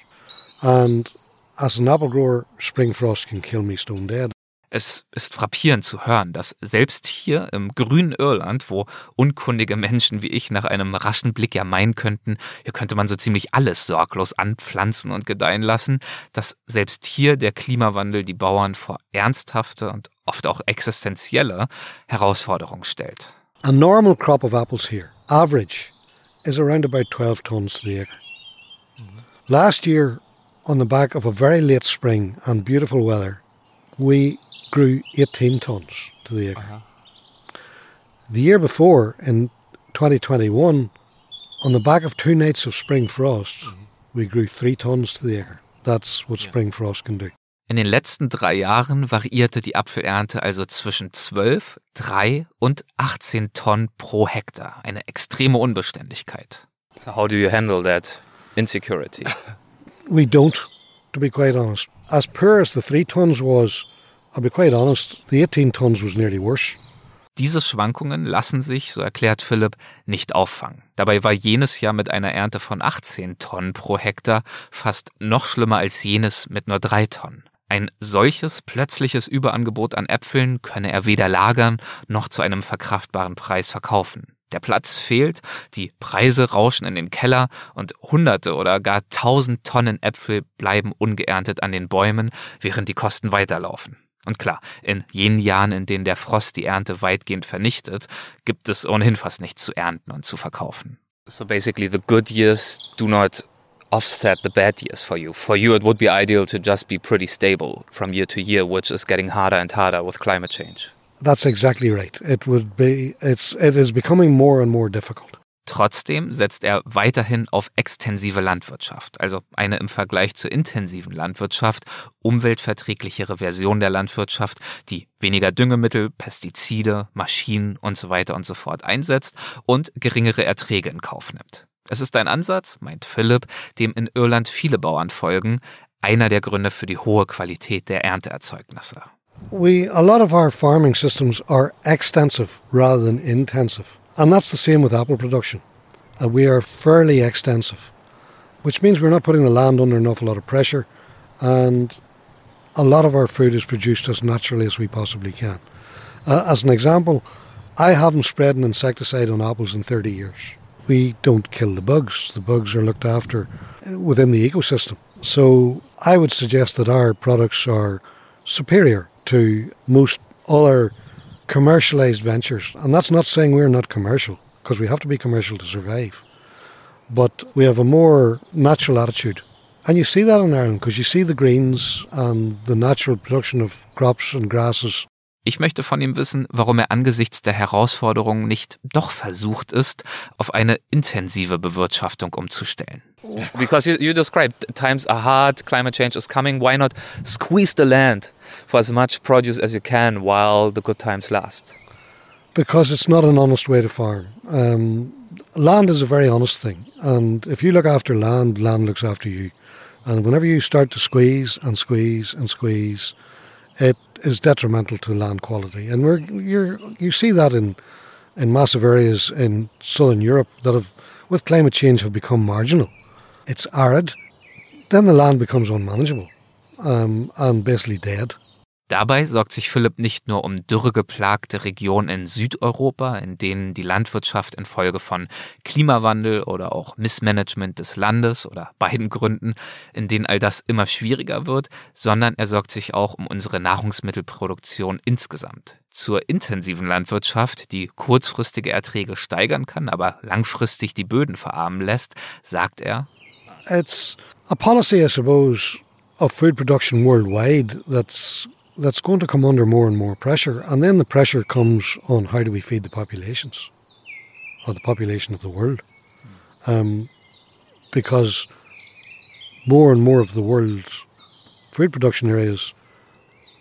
H: And as an apple grower, spring frost can kill me stone dead.
A: Es ist frappierend zu hören, dass selbst hier im grünen Irland, wo unkundige Menschen wie ich nach einem raschen Blick ja meinen könnten, hier könnte man so ziemlich alles sorglos anpflanzen und gedeihen lassen, dass selbst hier der Klimawandel die Bauern vor ernsthafte und oft auch existenzielle Herausforderung stellt.
H: A normal crop of apples here, average, is around about 12 tons to the acre. Last year, on the back of a very late spring and beautiful weather, we grew 18 tons to the acre. The year before, in 2021, on the back of two nights of spring frost, we grew three tons to the acre. That's what spring frost can do.
A: In den letzten drei Jahren variierte die Apfelernte also zwischen 12, 3 und 18 Tonnen pro Hektar. Eine extreme Unbeständigkeit.
F: So how do you handle that insecurity?
H: We don't, to be quite honest. As poor as the three tons was, I'll be quite honest, the 18 tons was nearly worse.
A: Diese Schwankungen lassen sich, so erklärt Philipp, nicht auffangen. Dabei war jenes Jahr mit einer Ernte von 18 Tonnen pro Hektar fast noch schlimmer als jenes mit nur 3 Tonnen. Ein solches plötzliches Überangebot an Äpfeln könne er weder lagern noch zu einem verkraftbaren Preis verkaufen. Der Platz fehlt, die Preise rauschen in den Keller und hunderte oder gar tausend Tonnen Äpfel bleiben ungeerntet an den Bäumen, während die Kosten weiterlaufen. Und klar, in jenen Jahren, in denen der Frost die Ernte weitgehend vernichtet, gibt es ohnehin fast nichts zu ernten und zu verkaufen.
F: So basically, the good years do not offset the bad years for you. For you, it would be ideal to just be pretty stable from year to year, which is getting harder and harder with climate change.
H: That's exactly right. It would be, it's, it is becoming more and more difficult.
A: Trotzdem setzt er weiterhin auf extensive Landwirtschaft, also eine im Vergleich zur intensiven Landwirtschaft umweltverträglichere Version der Landwirtschaft, die weniger Düngemittel, Pestizide, Maschinen und so weiter und so fort einsetzt und geringere Erträge in Kauf nimmt. Es ist ein Ansatz, meint Philipp, dem in Irland viele Bauern folgen, einer der Gründe für die hohe Qualität der Ernteerzeugnisse.
H: We, a lot of our farming systems are extensive rather than intensive. And that's the same with apple production. Uh, we are fairly extensive, which means we're not putting the land under an awful lot of pressure, and a lot of our food is produced as naturally as we possibly can. Uh, as an example, I haven't spread an insecticide on apples in 30 years. We don't kill the bugs, the bugs are looked after within the ecosystem. So I would suggest that our products are superior to most other commercialized ventures. And that's not saying we're not commercial, because we have to be commercial to survive. But we have a more natural attitude. And you see that in Ireland, because you see the greens and the natural production of crops and grasses.
A: Ich möchte von ihm wissen, warum er angesichts der Herausforderungen nicht doch versucht ist, auf eine intensive Bewirtschaftung umzustellen.
F: Because you, you described times are hard, climate change is coming. Why not squeeze the land for as much produce as you can while the good times last?
H: Because it's not an honest way to farm. Um, land is a very honest thing. And if you look after land, land looks after you. And whenever you start to squeeze and squeeze and squeeze, it is detrimental to land quality. And we're, you're, you see that in, in massive areas in southern Europe that have, with climate change, have become marginal. It's arid, then the land becomes unmanageable um, and basically dead.
A: Dabei sorgt sich Philipp nicht nur um dürregeplagte Regionen in Südeuropa, in denen die Landwirtschaft infolge von Klimawandel oder auch Missmanagement des Landes oder beiden Gründen, in denen all das immer schwieriger wird, sondern er sorgt sich auch um unsere Nahrungsmittelproduktion insgesamt. Zur intensiven Landwirtschaft, die kurzfristige Erträge steigern kann, aber langfristig die Böden verarmen lässt, sagt er,
H: It's a policy, I suppose, of food production worldwide that's that's going to come under more and more pressure. And then the pressure comes on how do we feed the populations or the population of the world? Um, because more and more of the world's food production areas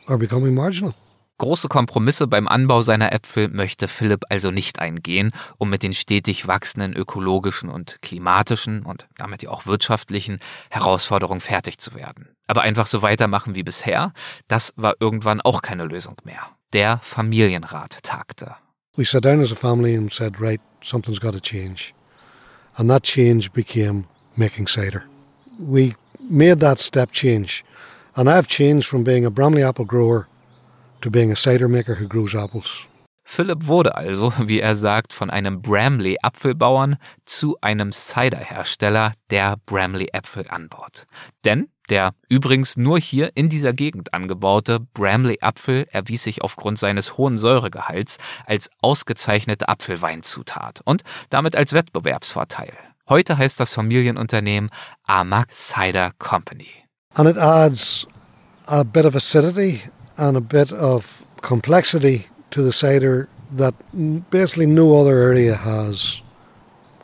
H: are becoming marginal.
A: Große Kompromisse beim Anbau seiner Äpfel möchte Philipp also nicht eingehen, um mit den stetig wachsenden ökologischen und klimatischen und damit ja auch wirtschaftlichen Herausforderungen fertig zu werden. Aber einfach so weitermachen wie bisher, das war irgendwann auch keine Lösung mehr. Der Familienrat tagte.
H: We sat down as a family and said, right, something's got to change. And that change became making cider. We made that step change. And I've changed from being a Bramley apple grower to being a cider maker who grows apples.
A: Philipp wurde also, wie er sagt, von einem Bramley Apfelbauern zu einem Ciderhersteller, der Bramley Äpfel anbaut. Denn der übrigens nur hier in dieser Gegend angebaute Bramley Apfel erwies sich aufgrund seines hohen Säuregehalts als ausgezeichnete Apfelweinzutat und damit als Wettbewerbsvorteil. Heute heißt das Familienunternehmen Amag Cider Company.
H: And it adds a bit of acidity and a bit of complexity to the cider that basically no other area has,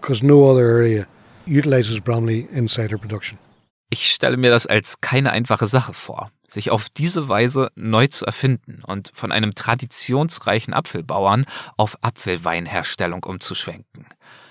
H: because no other area utilizes Bramley in cider production.
A: Ich stelle mir das als keine einfache Sache vor, sich auf diese Weise neu zu erfinden und von einem traditionsreichen Apfelbauern auf Apfelweinherstellung umzuschwenken.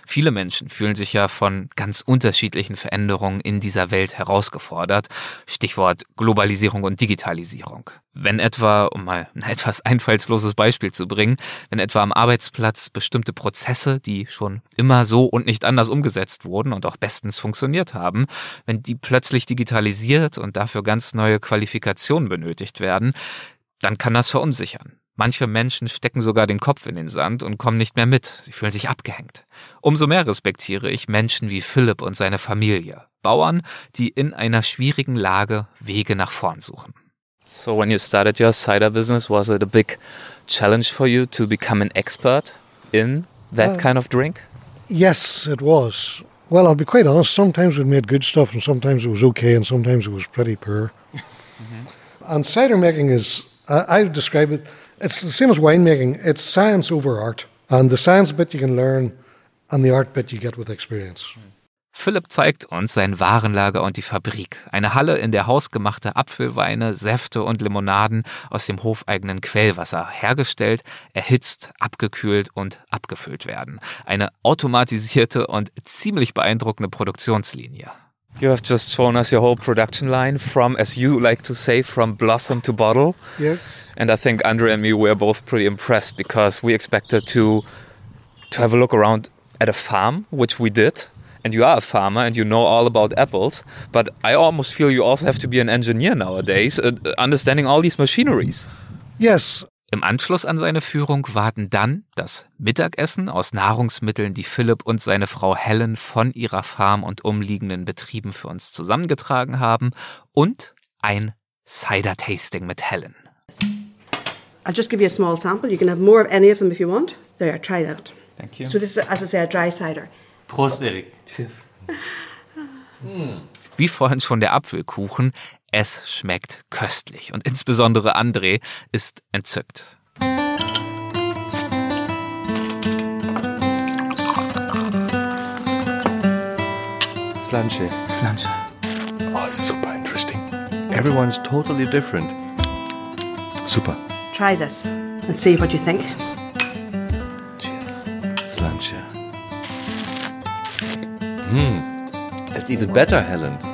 A: Viele Menschen fühlen sich ja von ganz unterschiedlichen Veränderungen in dieser Welt herausgefordert. Stichwort Globalisierung und Digitalisierung. Wenn etwa, um mal ein etwas einfallsloses Beispiel zu bringen, wenn etwa am Arbeitsplatz bestimmte Prozesse, die schon immer so und nicht anders umgesetzt wurden und auch bestens funktioniert haben, wenn die plötzlich digitalisiert und dafür ganz neue Qualifikationen benötigt werden, dann kann das verunsichern. Manche Menschen stecken sogar den Kopf in den Sand und kommen nicht mehr mit. Sie fühlen sich abgehängt. Umso mehr respektiere ich Menschen wie Philipp und seine Familie. Bauern, die in einer schwierigen Lage Wege nach vorn suchen.
F: So when you started your cider business, was it a big challenge for you to become an expert in that
H: Uh,
F: kind of drink?
H: Yes, it was. Well, I'll be quite honest. Sometimes we made good stuff, and sometimes it was okay, and sometimes it was pretty poor. And cider making is, I I would describe it, it's the same as winemaking. It's science over art. And the science bit you can learn, and the art bit you get with experience.
A: Philipp zeigt uns sein Warenlager und die Fabrik. Eine Halle, in der hausgemachte Apfelweine, Säfte und Limonaden aus dem hofeigenen Quellwasser hergestellt, erhitzt, abgekühlt und abgefüllt werden. Eine automatisierte und ziemlich beeindruckende Produktionslinie.
F: You have just shown us your whole production line from, as you like to say, from blossom to bottle.
H: Yes.
F: And I think Andre and me were both pretty impressed because we expected to to have a look around at a farm, which we did. And you are a farmer and you know all about apples, but I almost feel you also have to be an engineer nowadays, uh, understanding all these machineries.
H: Yes,
A: Im Anschluss an seine Führung warten dann das Mittagessen aus Nahrungsmitteln, die Philipp und seine Frau Helen von ihrer Farm und umliegenden Betrieben für uns zusammengetragen haben und ein Cider-Tasting mit Helen.
I: I'll just give you a small sample. You can have more of any of them if you want. There, try that.
F: Thank you.
I: So this is, as I say, a dry cider.
B: Prost, Erik.
F: Cheers.
A: Wie vorhin schon der Apfelkuchen, es schmeckt köstlich und insbesondere André ist entzückt.
B: Slanche. Slanche. Oh, super interesting. Everyone's totally different. Super.
I: Try this and see what you think.
B: Cheers. Slanche. Mm. That's even better, Helen.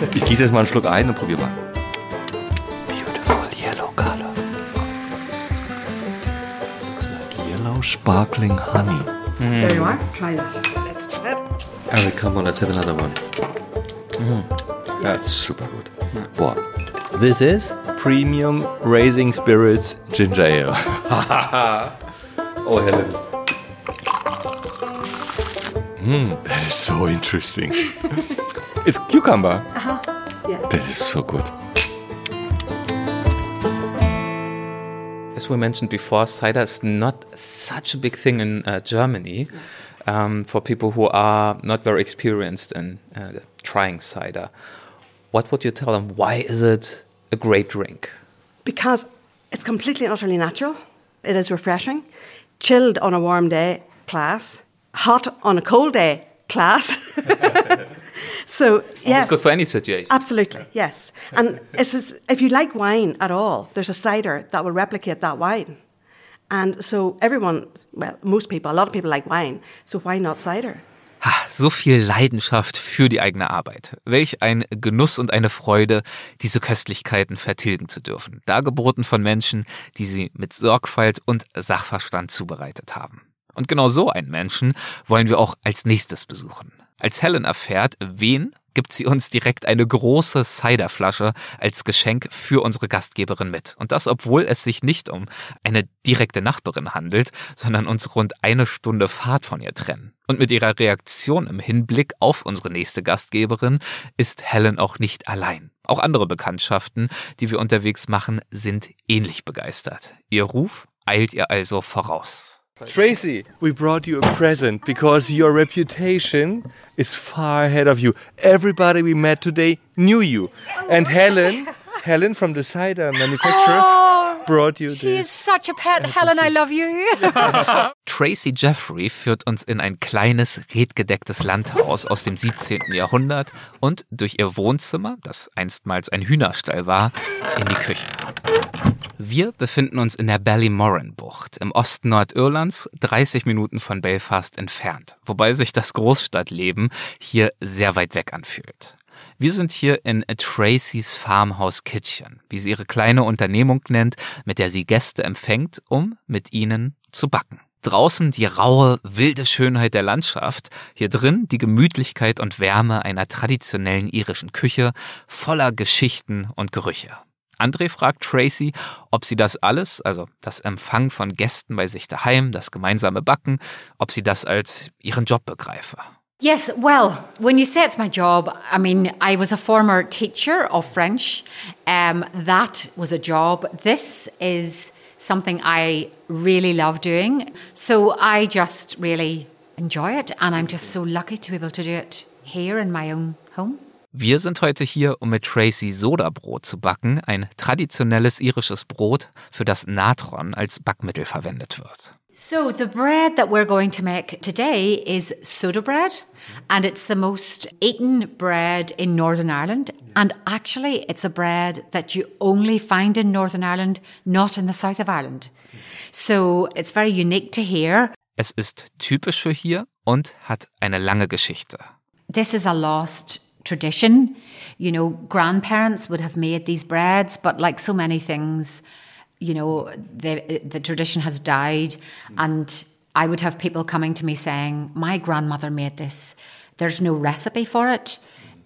B: Ich gieße jetzt mal einen Schluck ein und probier mal.
A: Beautiful yellow color.
B: Yellow sparkling honey.
I: There you are. Try that. Let's.
B: Eric, come on, let's have another one. That's super good. Boah. This is Premium Raising Spirits Ginger Ale. oh, Helen. Mm, that is so interesting. it's cucumber.
I: Yeah.
B: That is so good.
F: As we mentioned before, cider is not such a big thing in uh, Germany um, for people who are not very experienced in uh, trying cider. What would you tell them? Why is it a great drink?
I: Because it's completely and utterly natural. It is refreshing. Chilled on a warm day, class. Hot on a cold day, class. so, yes.
F: It's good for any situation.
I: Absolutely, yes. And it's as, if you like wine at all, there's a cider that will replicate that wine. And so everyone, well, most people, a lot of people like wine. So why not cider?
A: So viel Leidenschaft für die eigene Arbeit. Welch ein Genuss und eine Freude, diese Köstlichkeiten vertilgen zu dürfen. Dargeboten von Menschen, die sie mit Sorgfalt und Sachverstand zubereitet haben. Und genau so einen Menschen wollen wir auch als nächstes besuchen. Als Helen erfährt, wen gibt sie uns direkt eine große Ciderflasche als Geschenk für unsere Gastgeberin mit. Und das, obwohl es sich nicht um eine direkte Nachbarin handelt, sondern uns rund eine Stunde Fahrt von ihr trennen. Und mit ihrer Reaktion im Hinblick auf unsere nächste Gastgeberin ist Helen auch nicht allein. Auch andere Bekanntschaften, die wir unterwegs machen, sind ähnlich begeistert. Ihr Ruf eilt ihr also voraus.
B: Tracy, we brought you a present because your reputation is far ahead of you. Everybody we met today knew you. And oh, Helen, Helen from the cider manufacturer,
J: Oh,
B: brought you
J: she
B: this.
J: is such a pet. Helen, I love you.
A: Tracy Jeffrey führt uns in ein kleines, redgedecktes Landhaus aus dem 17. Jahrhundert und durch ihr Wohnzimmer, das einstmals ein Hühnerstall war, in die Küche. Wir befinden uns in der Ballymoran-Bucht im Osten Nordirlands, 30 Minuten von Belfast entfernt, wobei sich das Großstadtleben hier sehr weit weg anfühlt. Wir sind hier in Tracy's Farmhouse Kitchen, wie sie ihre kleine Unternehmung nennt, mit der sie Gäste empfängt, um mit ihnen zu backen. Draußen die raue, wilde Schönheit der Landschaft, hier drin die Gemütlichkeit und Wärme einer traditionellen irischen Küche voller Geschichten und Gerüche. André fragt Tracy, ob sie das alles, also das Empfang von Gästen bei sich daheim, das gemeinsame Backen, ob sie das als ihren Job begreife.
J: Yes, well, when you say it's my job, I mean, I was a former teacher of French. Um, that was a job. This is something I really love doing. So I just really enjoy it. And I'm just so lucky to be able to do it here in my own home.
A: Wir sind heute hier, um mit Tracy Sodabrot zu backen, ein traditionelles irisches Brot, für das Natron als Backmittel verwendet wird.
J: So the bread that we're going to make today is soda bread, and it's the most eaten bread in Northern Ireland. And actually, it's a bread that you only find in Northern Ireland, not in the south of Ireland. Hmm. So it's very unique to here.
A: Es ist typisch für hier und hat eine lange Geschichte.
J: This is a lost tradition. You know, grandparents would have made these breads, but like so many things, you know, the, the tradition has died. And I would have people coming to me saying, My grandmother made this. There's no recipe for it.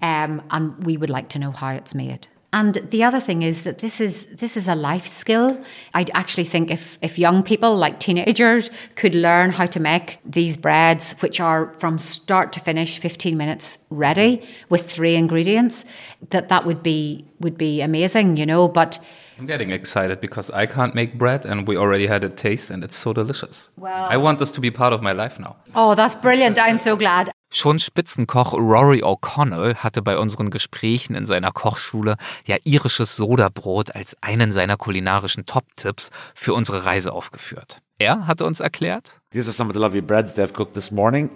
J: Um, and we would like to know how it's made. And the other thing is that this is this is a life skill. I'd actually think if if young people like teenagers could learn how to make these breads, which are from start to finish 15 minutes ready with three ingredients, that that would be would be amazing, you know. But
F: I'm getting excited because I can't make bread and we already had a taste and it's so delicious.
J: Well-
F: I want this to be part of my life now.
J: oh, that's brilliant! I'm so glad.
A: Schon Spitzenkoch Rory O'Connell hatte bei unseren Gesprächen in seiner Kochschule ja irisches Sodabrot als einen seiner kulinarischen Top-Tipps für unsere Reise aufgeführt. Er hatte uns erklärt,
D: These are some of the lovely breads they've cooked this morning.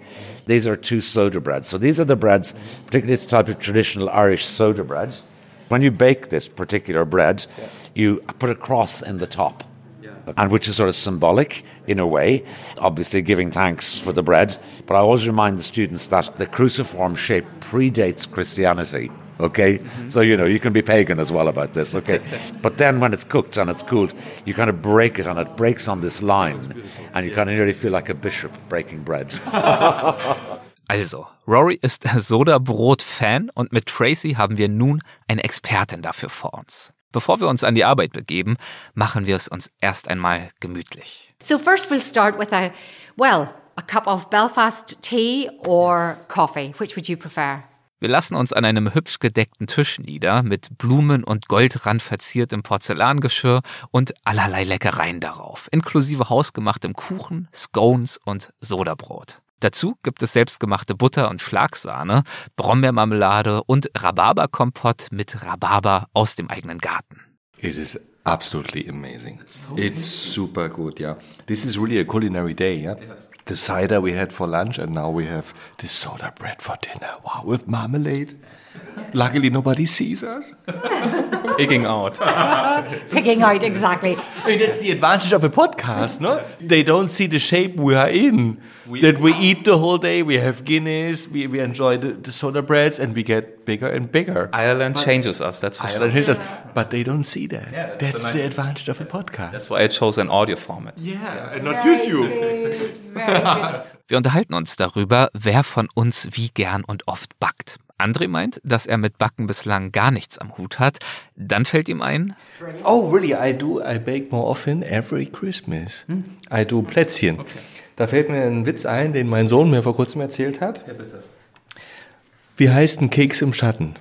D: These are two soda breads. So these are the breads, particularly this type of traditional Irish soda bread. When you bake this particular bread, you put a cross in the top. And which is sort of symbolic in a way, obviously giving thanks for the bread. But I always remind the students that the cruciform shape predates Christianity. Okay, mm-hmm. so you know you can be pagan as well about this. Okay, but then when it's cooked and it's cooled, you kind of break it and it breaks on this line, and you kind of nearly feel like a bishop breaking bread.
A: also, Rory ist Sodabrot-Fan und mit Tracy haben wir nun eine Expertin dafür vor uns. Bevor wir uns an die Arbeit begeben, machen wir es uns erst einmal gemütlich.
J: So first we'll start with a well, a cup of Belfast tea or coffee. Which would you prefer?
A: Wir lassen uns an einem hübsch gedeckten Tisch nieder, mit Blumen und Goldrand verziertem Porzellangeschirr und allerlei Leckereien darauf, inklusive hausgemachtem Kuchen, Scones und Sodabrot. Dazu gibt es selbstgemachte Butter und Schlagsahne, Brombeermarmelade und Rhabarberkompott mit Rhabarber aus dem eigenen Garten.
B: It is absolutely amazing. It's super good, yeah. This is really a culinary day, yeah. The cider we had for lunch, and now we have this soda bread for dinner. Wow, with marmalade. Luckily, nobody sees us.
F: Pigging out.
J: Picking out exactly.
B: I mean, that's the advantage of a podcast, no? They don't see the shape we are in. that we eat the whole day. We have Guinness. We, we enjoy the, the soda breads, and we get bigger and bigger.
F: Ireland changes us, that's for
B: Ireland
F: sure.
B: changes us, but they don't see that.
F: Yeah, that's
B: that's
F: the
B: the advantage of a podcast.
F: That's why I chose an audio format.
B: yeah, and not YouTube.
A: Wir unterhalten uns darüber, wer von uns wie gern und oft backt. André meint, dass er mit Backen bislang gar nichts am Hut hat. Dann fällt ihm ein,
B: Oh, really? I do. I bake more often every Christmas. I do Plätzchen. Da fällt mir ein Witz ein, den mein Sohn mir vor kurzem erzählt hat. Ja, bitte. Wie heißt ein Keks im Schatten?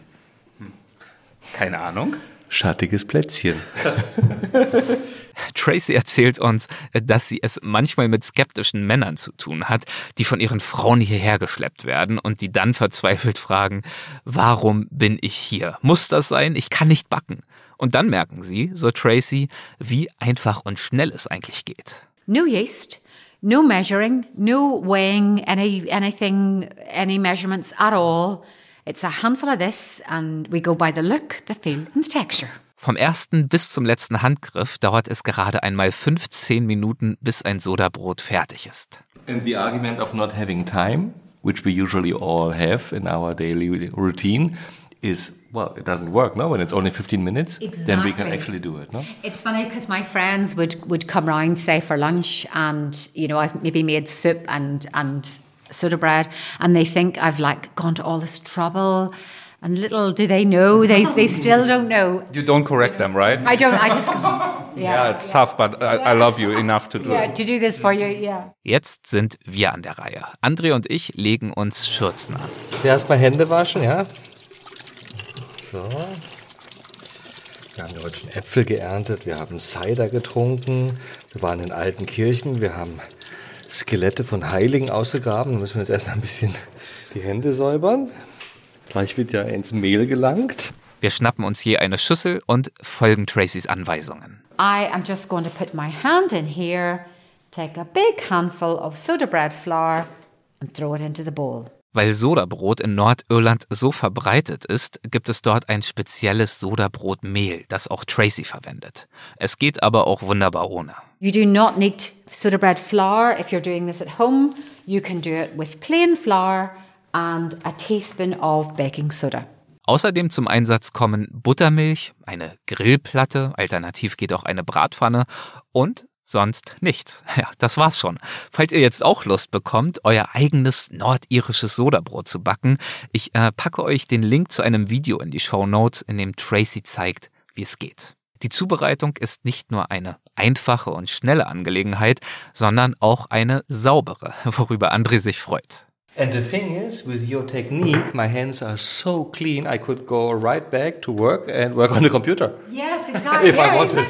A: keine Ahnung.
B: Schattiges Plätzchen.
A: Tracy erzählt uns, dass sie es manchmal mit skeptischen Männern zu tun hat, die von ihren Frauen hierher geschleppt werden und die dann verzweifelt fragen, warum bin ich hier? Muss das sein? Ich kann nicht backen. Und dann merken sie, so Tracy, wie einfach und schnell es eigentlich geht.
J: No yeast, no measuring, no weighing any anything, any measurements at all. It's a handful of this, and we go by the look, the feel, and the texture.
A: Vom ersten bis zum letzten Handgriff dauert es gerade einmal 15 Minuten, bis ein Sodabrot fertig ist.
B: And the argument of not having time, which we usually all have in our daily routine, is well, it doesn't work, no? When it's only 15 minutes, then we can
J: Exactly.
B: actually do it, no?
J: It's funny because my friends would, would come round, say, for lunch, and, you know, I've maybe made soup and, and soda bread, and they think I've like gone to all this trouble. And little do they know, they, they still don't know.
F: You don't correct them, right?
J: I don't, I just
F: yeah,
J: yeah,
F: it's tough, but I, I love you enough to do
J: yeah,
F: it.
J: to do this for you, yeah.
A: Jetzt sind wir an der Reihe. André und ich legen uns Schürzen an.
B: Zuerst mal Hände waschen, ja? So. Wir haben heute schon Äpfel geerntet, wir haben Cider getrunken, wir waren in alten Kirchen, wir haben Skelette von Heiligen ausgegraben. Da müssen wir jetzt erst ein bisschen die Hände säubern. Gleich wird ja ins Mehl gelangt.
A: Wir schnappen uns je eine Schüssel und folgen Tracys Anweisungen.
J: I am just going to put my hand in here, take a big handful of soda bread flour, and throw it into the bowl.
A: Weil Sodabrot in Nordirland so verbreitet ist, gibt es dort ein spezielles Sodabrotmehl, das auch Tracy verwendet. Es geht aber auch wunderbar ohne.
J: You do not need soda bread flour if you're doing this at home. You can do it with plain flour and a teaspoon of baking soda.
A: Außerdem zum Einsatz kommen Buttermilch, eine Grillplatte, alternativ geht auch eine Bratpfanne und sonst nichts. Ja, das war's schon. Falls ihr jetzt auch Lust bekommt, euer eigenes nordirisches Sodabrot zu backen, ich äh, packe euch den Link zu einem Video in die Show Notes, in dem Tracy zeigt, wie es geht. Die Zubereitung ist nicht nur eine einfache und schnelle Angelegenheit, sondern auch eine saubere, worüber André sich freut.
B: And the thing is, with your technique, my hands are so clean, I could go right back to work and work on the computer.
J: Yes, exactly.
B: if I wanted.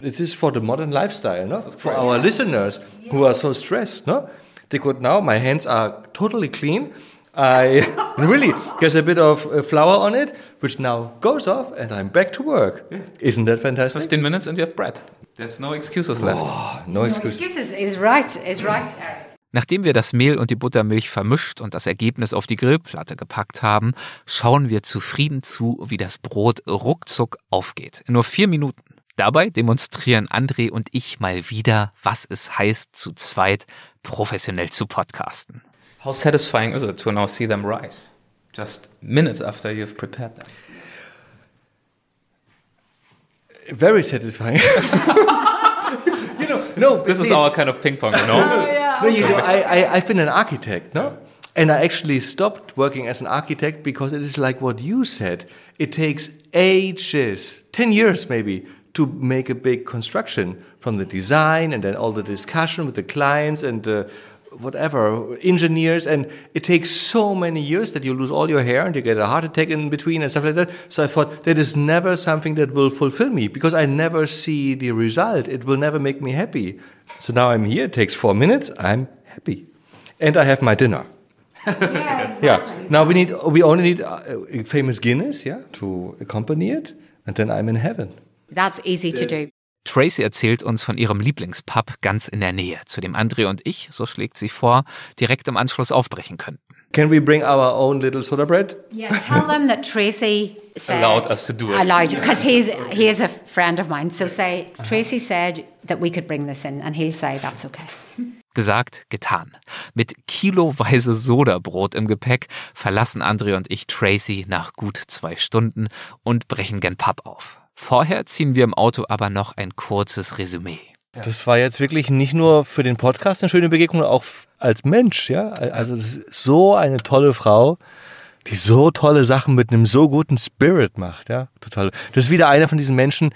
B: This is for the modern lifestyle, no? For our listeners who are so stressed, no? They could now, my hands are totally clean. I really get a bit of uh, flour on it, which now goes off, and I'm back to work. Isn't that fantastic?
F: 15 minutes and you have bread. There's no excuses left.
B: Oh, no excuse.
J: Excuses is right, is right, Eric.
A: Nachdem wir das Mehl und die Buttermilch vermischt und das Ergebnis auf die Grillplatte gepackt haben, schauen wir zufrieden zu, wie das Brot ruckzuck aufgeht. In nur vier Minuten. Dabei demonstrieren André und ich mal wieder, was es heißt, zu zweit professionell zu podcasten.
F: How satisfying is it to now see them rise? Just minutes after you've prepared them.
B: Very satisfying. you know, no,
F: This is our kind of ping pong, you know?
B: No, you know, I, I, I've been an architect, no? And I actually stopped working as an architect because it is like what you said. It takes ages, 10 years maybe, to make a big construction from the design and then all the discussion with the clients and the whatever engineers and it takes so many years that you lose all your hair and you get a heart attack in between and stuff like that. So i thought that is never something that will fulfill me because i never see the result. It will never make me happy. So now i'm here it takes four minutes i'm happy. And i have my dinner.
J: Yeah,
B: yeah. now we need we only need uh, a famous guinness yeah to accompany it and then i'm in heaven.
J: That's easy to do.
A: Tracy erzählt uns von ihrem Lieblingspub ganz in der Nähe, zu dem André und ich, so schlägt sie vor, direkt im Anschluss aufbrechen könnten.
B: can we bring our own little soda bread
J: Yeah, tell them that Tracy said
F: Allowed us to do it.
J: Allowed because he's he is a friend of mine. So say Tracy said that we could bring this in, and he'll say that's okay.
A: Gesagt, getan. Mit kiloweise Sodabrot im Gepäck verlassen André und ich Tracy nach gut zwei Stunden und brechen gen Pub auf. Vorher ziehen wir im Auto aber noch ein kurzes Resümee.
B: Das war jetzt wirklich nicht nur für den Podcast eine schöne Begegnung, auch als Mensch, ja. Also das ist so eine tolle Frau, die so tolle Sachen mit einem so guten Spirit macht, ja, total. Das ist wieder einer von diesen Menschen,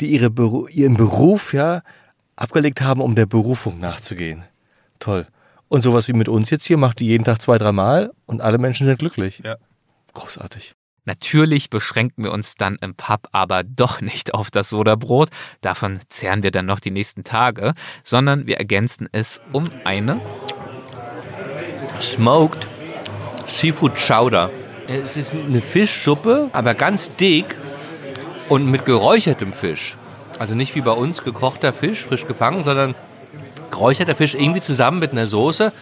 B: die ihre Beru ihren Beruf, ja, abgelegt haben, um der Berufung nachzugehen. Toll. Und sowas wie mit uns jetzt hier macht die jeden Tag zwei, dreimal und alle Menschen sind glücklich.
A: Ja.
B: Großartig.
A: Natürlich beschränken wir uns dann im Pub aber doch nicht auf das Sodabrot, davon zehren wir dann noch die nächsten Tage, sondern wir ergänzen es um eine
B: Smoked Seafood Chowder. Es ist eine Fischsuppe, aber ganz dick und mit geräuchertem Fisch. Also nicht wie bei uns gekochter Fisch, frisch gefangen, sondern geräucherter Fisch irgendwie zusammen mit einer Soße.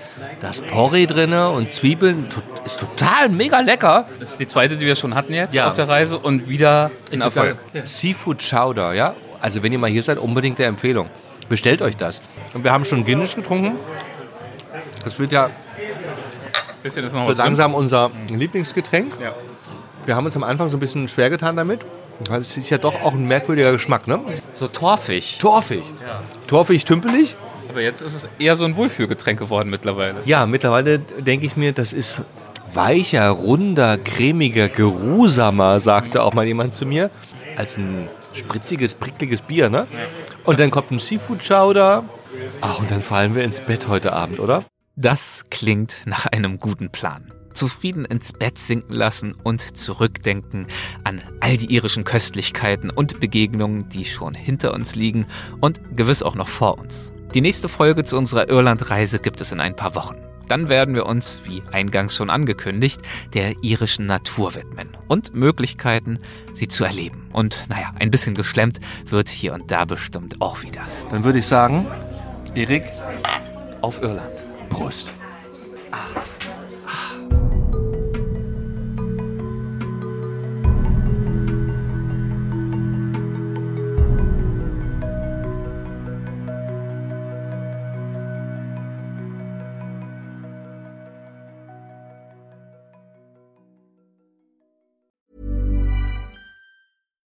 B: Da ist Porree drin und Zwiebeln. Ist total mega lecker.
F: Das ist die zweite, die wir schon hatten jetzt
B: Ja.
F: auf der Reise und wieder ein
B: würd
F: Erfolg.
B: sagen, Seafood Chowder, ja. Also wenn ihr mal hier seid, unbedingt der Empfehlung. Bestellt euch das. Und wir haben schon Guinness getrunken. Das wird ja
F: noch
B: so
F: was drin.
B: langsam unser Lieblingsgetränk.
F: Ja.
B: Wir haben uns am Anfang so ein bisschen schwer getan damit. Weil es ist ja doch auch ein merkwürdiger Geschmack, ne?
F: So torfig.
B: Torfig. Torfig, tümpelig.
F: Aber jetzt ist es eher so ein Wohlfühlgetränk geworden mittlerweile.
B: Ja, mittlerweile denke ich mir, das ist weicher, runder, cremiger, geruhsamer, sagte auch mal jemand zu mir, als ein spritziges, prickliges Bier, ne? Und dann kommt ein Seafood-Chowder. Ach, und dann fallen wir ins Bett heute Abend, oder?
A: Das klingt nach einem guten Plan. Zufrieden ins Bett sinken lassen und zurückdenken an all die irischen Köstlichkeiten und Begegnungen, die schon hinter uns liegen und gewiss auch noch vor uns. Die nächste Folge zu unserer Irlandreise gibt es in ein paar Wochen. Dann werden wir uns, wie eingangs schon angekündigt, der irischen Natur widmen und Möglichkeiten, sie zu erleben. Und naja, ein bisschen geschlemmt wird hier und da bestimmt auch wieder.
B: Dann würde ich sagen, Erik,
A: Auf Irland.
B: Prost.